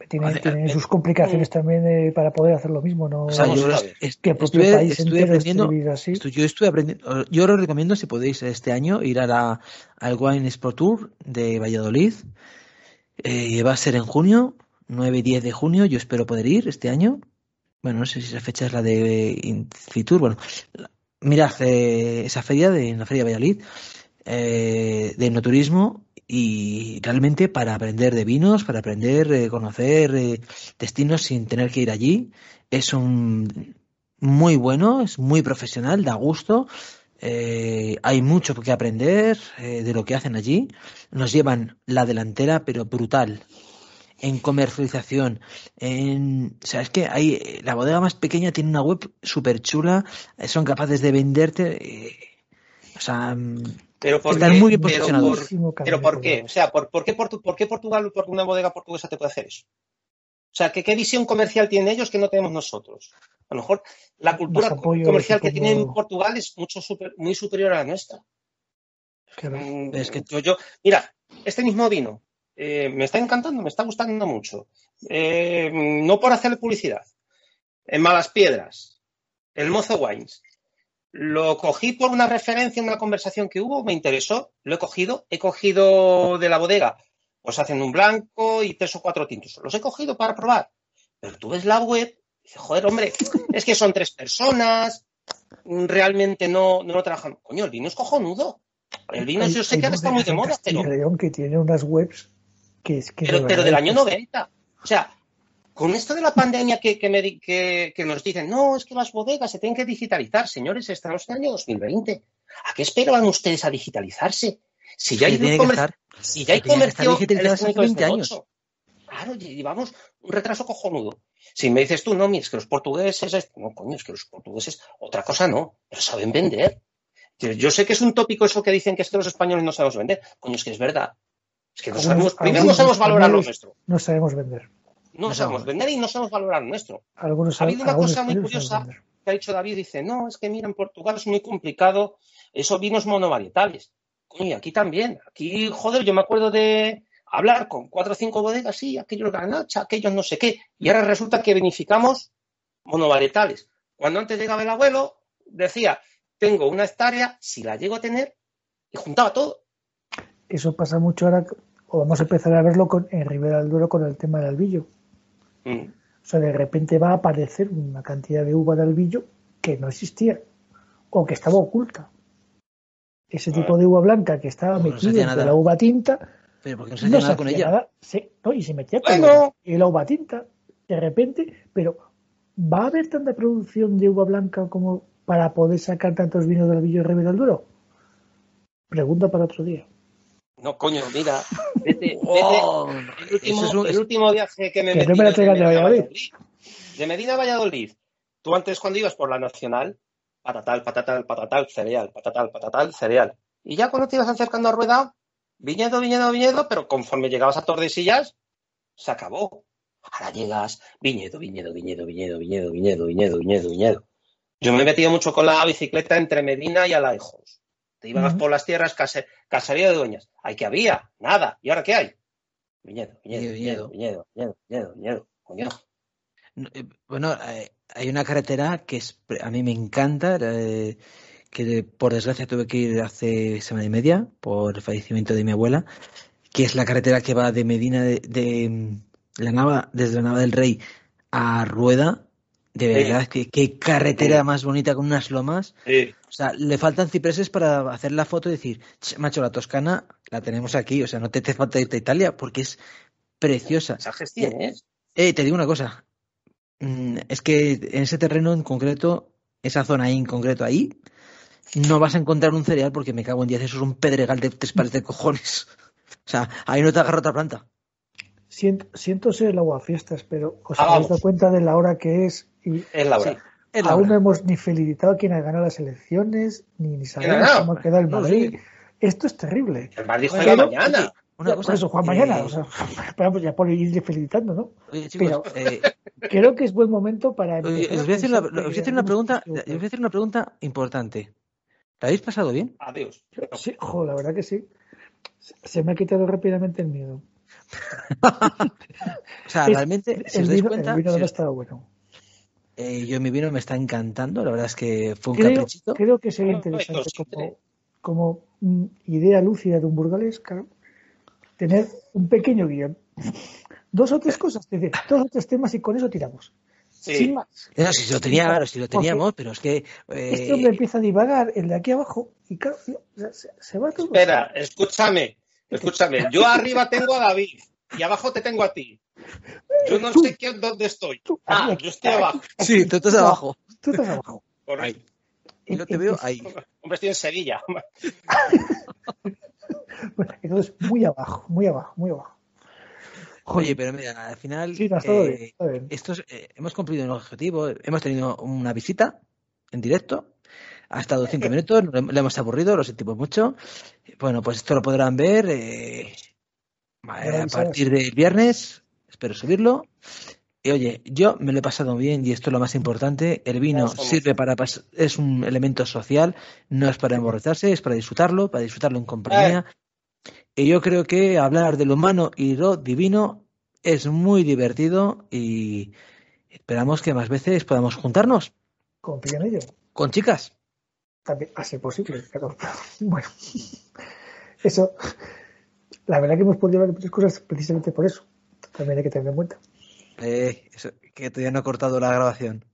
tiene, eh, sus complicaciones también eh, para poder hacer lo mismo. No O sea, Vamos yo es- que el propio estuve, país estuve entero aprendiendo. esté así. estu- yo estuve aprendiendo. Yo os recomiendo si podéis este año ir a la, al Wine Sport Tour de Valladolid. Eh, va a ser en junio, 9 y 10 de junio. Yo espero poder ir este año. Bueno, no sé si esa fecha es la de Incitur. Bueno, mirad eh, esa feria de en la feria de Valladolid eh, de enoturismo y realmente para aprender de vinos, para aprender, eh, conocer eh, destinos sin tener que ir allí. Es un muy bueno, es muy profesional, da gusto. eh, hay mucho que aprender eh, de lo que hacen allí. Nos llevan la delantera, pero brutal. En comercialización, en, o sea, es que hay, la bodega más pequeña tiene una web súper chula, eh, son capaces de venderte, eh, o sea, mm, Pero ¿por Están qué? muy bien Pero posicionados. por- ¿Pero por por qué? O sea, ¿por, por qué, Portu- por qué Portugal, por una bodega portuguesa te puede hacer eso? O sea, ¿qué, qué visión comercial tienen ellos que no tenemos nosotros? A lo mejor la cultura apoyo, comercial que tienen en Portugal es mucho super- muy superior a la nuestra. Mm, Es que- yo, yo- mira, este mismo vino eh, me está encantando, me está gustando mucho. Eh, no por hacerle publicidad. En Malas Piedras, el Mozo Wines. Lo cogí por una referencia, una conversación que hubo, me interesó, lo he cogido, he cogido de la bodega, pues hacen un blanco y tres o cuatro tintos. Los he cogido para probar. Pero tú ves la web y dices, joder, hombre, es que son tres personas, realmente no, no lo trabajan. Coño, el vino es cojonudo. El vino Hay- yo sé que ahora está muy de en moda, pero, que tiene unas webs que es que pero, pero del año es- 90. O sea, con esto de la pandemia que, que, me di- que, que nos dicen, no, es que las bodegas se tienen que digitalizar. Señores, estamos en el año 2020. ¿A qué esperaban ustedes a digitalizarse? Si ya hay, un comercio, estar, si ya hay comercio hace electrónico desde 20 el años. 8. Claro, llevamos un retraso cojonudo. Si me dices tú, no, mira, es que los portugueses, es- no, coño, es que los portugueses, otra cosa no, pero saben vender. Yo, sé que es un tópico eso que dicen que es que los españoles no sabemos vender. Coño, es que es verdad. Es que no sabemos, primero no sabemos valorar lo nuestro. no sabemos vender. No No sabemos vender y no sabemos valorar lo nuestro. Algunos, Ha habido una cosa muy curiosa. Que ha dicho David, dice, no, es que mira, en Portugal es muy complicado esos vinos monovarietales. Coño, aquí también. Aquí, joder, yo me acuerdo de hablar con cuatro o cinco bodegas, sí, aquellos ganacha, aquellos no sé qué. Y ahora resulta que vinificamos monovarietales. Cuando antes llegaba el abuelo, decía, tengo una hectárea, si la llego a tener, y juntaba todo. Eso pasa mucho ahora, o vamos a empezar a verlo con, en Ribera del Duero con el tema del albillo. Mm. O sea, de repente va a aparecer una cantidad de uva de albillo que no existía o que estaba oculta. Ese Ah. tipo de uva blanca que estaba No metida entre nada. la uva tinta, pero porque no se no hacía se nada con hacía ella. nada. Sí, no, y se metía con Bueno. la, y la uva tinta de repente, pero ¿va a haber tanta producción de uva blanca como para poder sacar tantos vinos del albillo de Ribera del Duero? Pregunta para otro día. No, coño, mira, vete, vete, Oh, El último, eso es un- el último viaje que me no metí me traigan de Medina a Valladolid. De Medina a Valladolid. Tú antes cuando ibas por la Nacional, patatal, patatal, patatal, cereal, patatal, patatal, cereal. Y ya cuando te ibas acercando a Rueda, viñedo, viñedo, viñedo, pero conforme llegabas a Tordesillas, se acabó. Ahora llegas, viñedo, viñedo, viñedo, viñedo, viñedo, viñedo, viñedo, viñedo, viñedo. Yo me he metido mucho con la bicicleta entre Medina y Alaejos. Te ibas por las tierras, case- caserío de dueñas. ¿Hay que había? Nada. ¿Y ahora qué hay? Viñedo, viñedo, viñedo, viñedo, viñedo, viñedo, viñedo. Coño. Eh, Bueno, eh, hay una carretera que es, a mí me encanta, eh, que por desgracia tuve que ir hace semana y media por el fallecimiento de mi abuela, que es la carretera que va de Medina de, de, mm, la Nava, desde la Nava del Rey a Rueda. De verdad, qué carretera Sí. más bonita con unas lomas. Sí. O sea, le faltan cipreses para hacer la foto y decir, "Ch, macho, la Toscana la tenemos aquí. O sea, no te hace falta irte a Italia porque es preciosa. Esa gestión, ¿eh? Eh, te digo una cosa. Mm, Es que en ese terreno en concreto, esa zona ahí en concreto ahí, no vas a encontrar un cereal porque me cago en 10, eso es un pedregal de tres pares de cojones. O sea, ahí no te agarra otra planta. Siento, siento ser el aguafiestas, pero os Ah, habéis dado cuenta de la hora que es y Es la hora. Sí, es la aún hora. no hemos ni felicitado a quien ha ganado las elecciones, ni, ni sabemos cómo ha quedado el No, Madrid. sí. Esto es terrible. El Madrid juega pero- mañana. Una Ya, cosa, por eso, Juan, eh, mañana. O sea, esperamos ya por irle felicitando, ¿no? oye, chicos, eh, Creo que es buen momento para. oye, empezar os voy a hacer una, pensar os voy a que hacer una pregunta, os voy a hacer una pregunta importante. ¿La habéis pasado bien? Adiós. Sí, jo, la verdad que sí. Se me ha quitado rápidamente el miedo. O sea, realmente, si el os dais vino, cuenta, el vino si no ha os- estado bueno. eh, yo mi vino me está encantando, la verdad es que fue un Creo, caprichito. creo que sería No, interesante no, como, como mm, idea lúcida de un burgalés, claro, tener un pequeño guion. Dos o tres cosas, es decir, dos o tres temas y con eso tiramos. Sí. Sin más. No, si lo tenía, claro, si lo Porque teníamos, pero es que eh, Este hombre empieza a divagar, el de aquí abajo, y claro, tío, se, se va todo. Espera, escúchame. Escúchame. Yo arriba tengo a David y abajo te tengo a ti. Yo no sé qué, dónde estoy. Ah, aquí, yo estoy abajo. sí, tú estás abajo. Tú estás abajo. Correcto. Y no te veo ahí. Hombre, estoy en Sevilla. Bueno, entonces, muy abajo, muy abajo, muy abajo. Joder, Oye, pero mira, al final sí, no, eh, bien, está bien. estos, eh, hemos cumplido un objetivo, hemos tenido una visita en directo, ha estado cinco minutos, le hemos aburrido, lo sentimos mucho. Bueno, pues esto lo podrán ver eh, a partir del viernes, espero subirlo. Y oye, yo me lo he pasado bien y esto es lo más importante. El vino sirve para es un elemento social, no es para emborracharse, es para disfrutarlo, para disfrutarlo en compañía. Y yo creo que hablar de lo humano y lo divino es muy divertido y esperamos que más veces podamos juntarnos Confío en ello. con chicas. También, a ser posible, pero bueno. Eso, la verdad que hemos podido hablar de muchas cosas precisamente por eso. También hay que tener en cuenta. Eh, eso, que todavía no he cortado la grabación.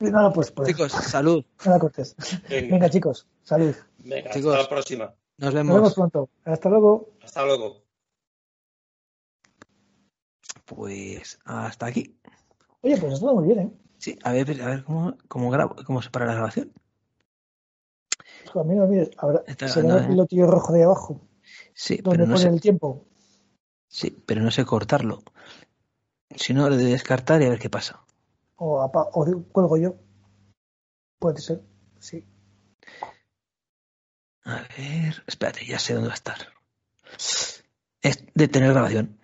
Y nada, pues, pues Chicos, salud. nada cortés. Venga, Venga, chicos, salud. venga, chicos. hasta la próxima. Nos Nos vemos vemos. pronto. Hasta luego. Hasta luego. Pues hasta aquí. Oye, pues estuvo muy bien, ¿eh? Sí, a ver, a ver cómo, cómo grabo, cómo se para la grabación. Hijo, mira, mira, ahora Está se ve ganando, el ¿eh? pilotillo rojo de abajo, Sí, donde pero no pone sé, el tiempo. sí, pero no sé cortarlo. Si no, le a descartar y a ver qué pasa. O, apa- o de- cuelgo yo. Puede ser, sí. A ver, espérate, ya sé dónde va a estar. Es detener grabación.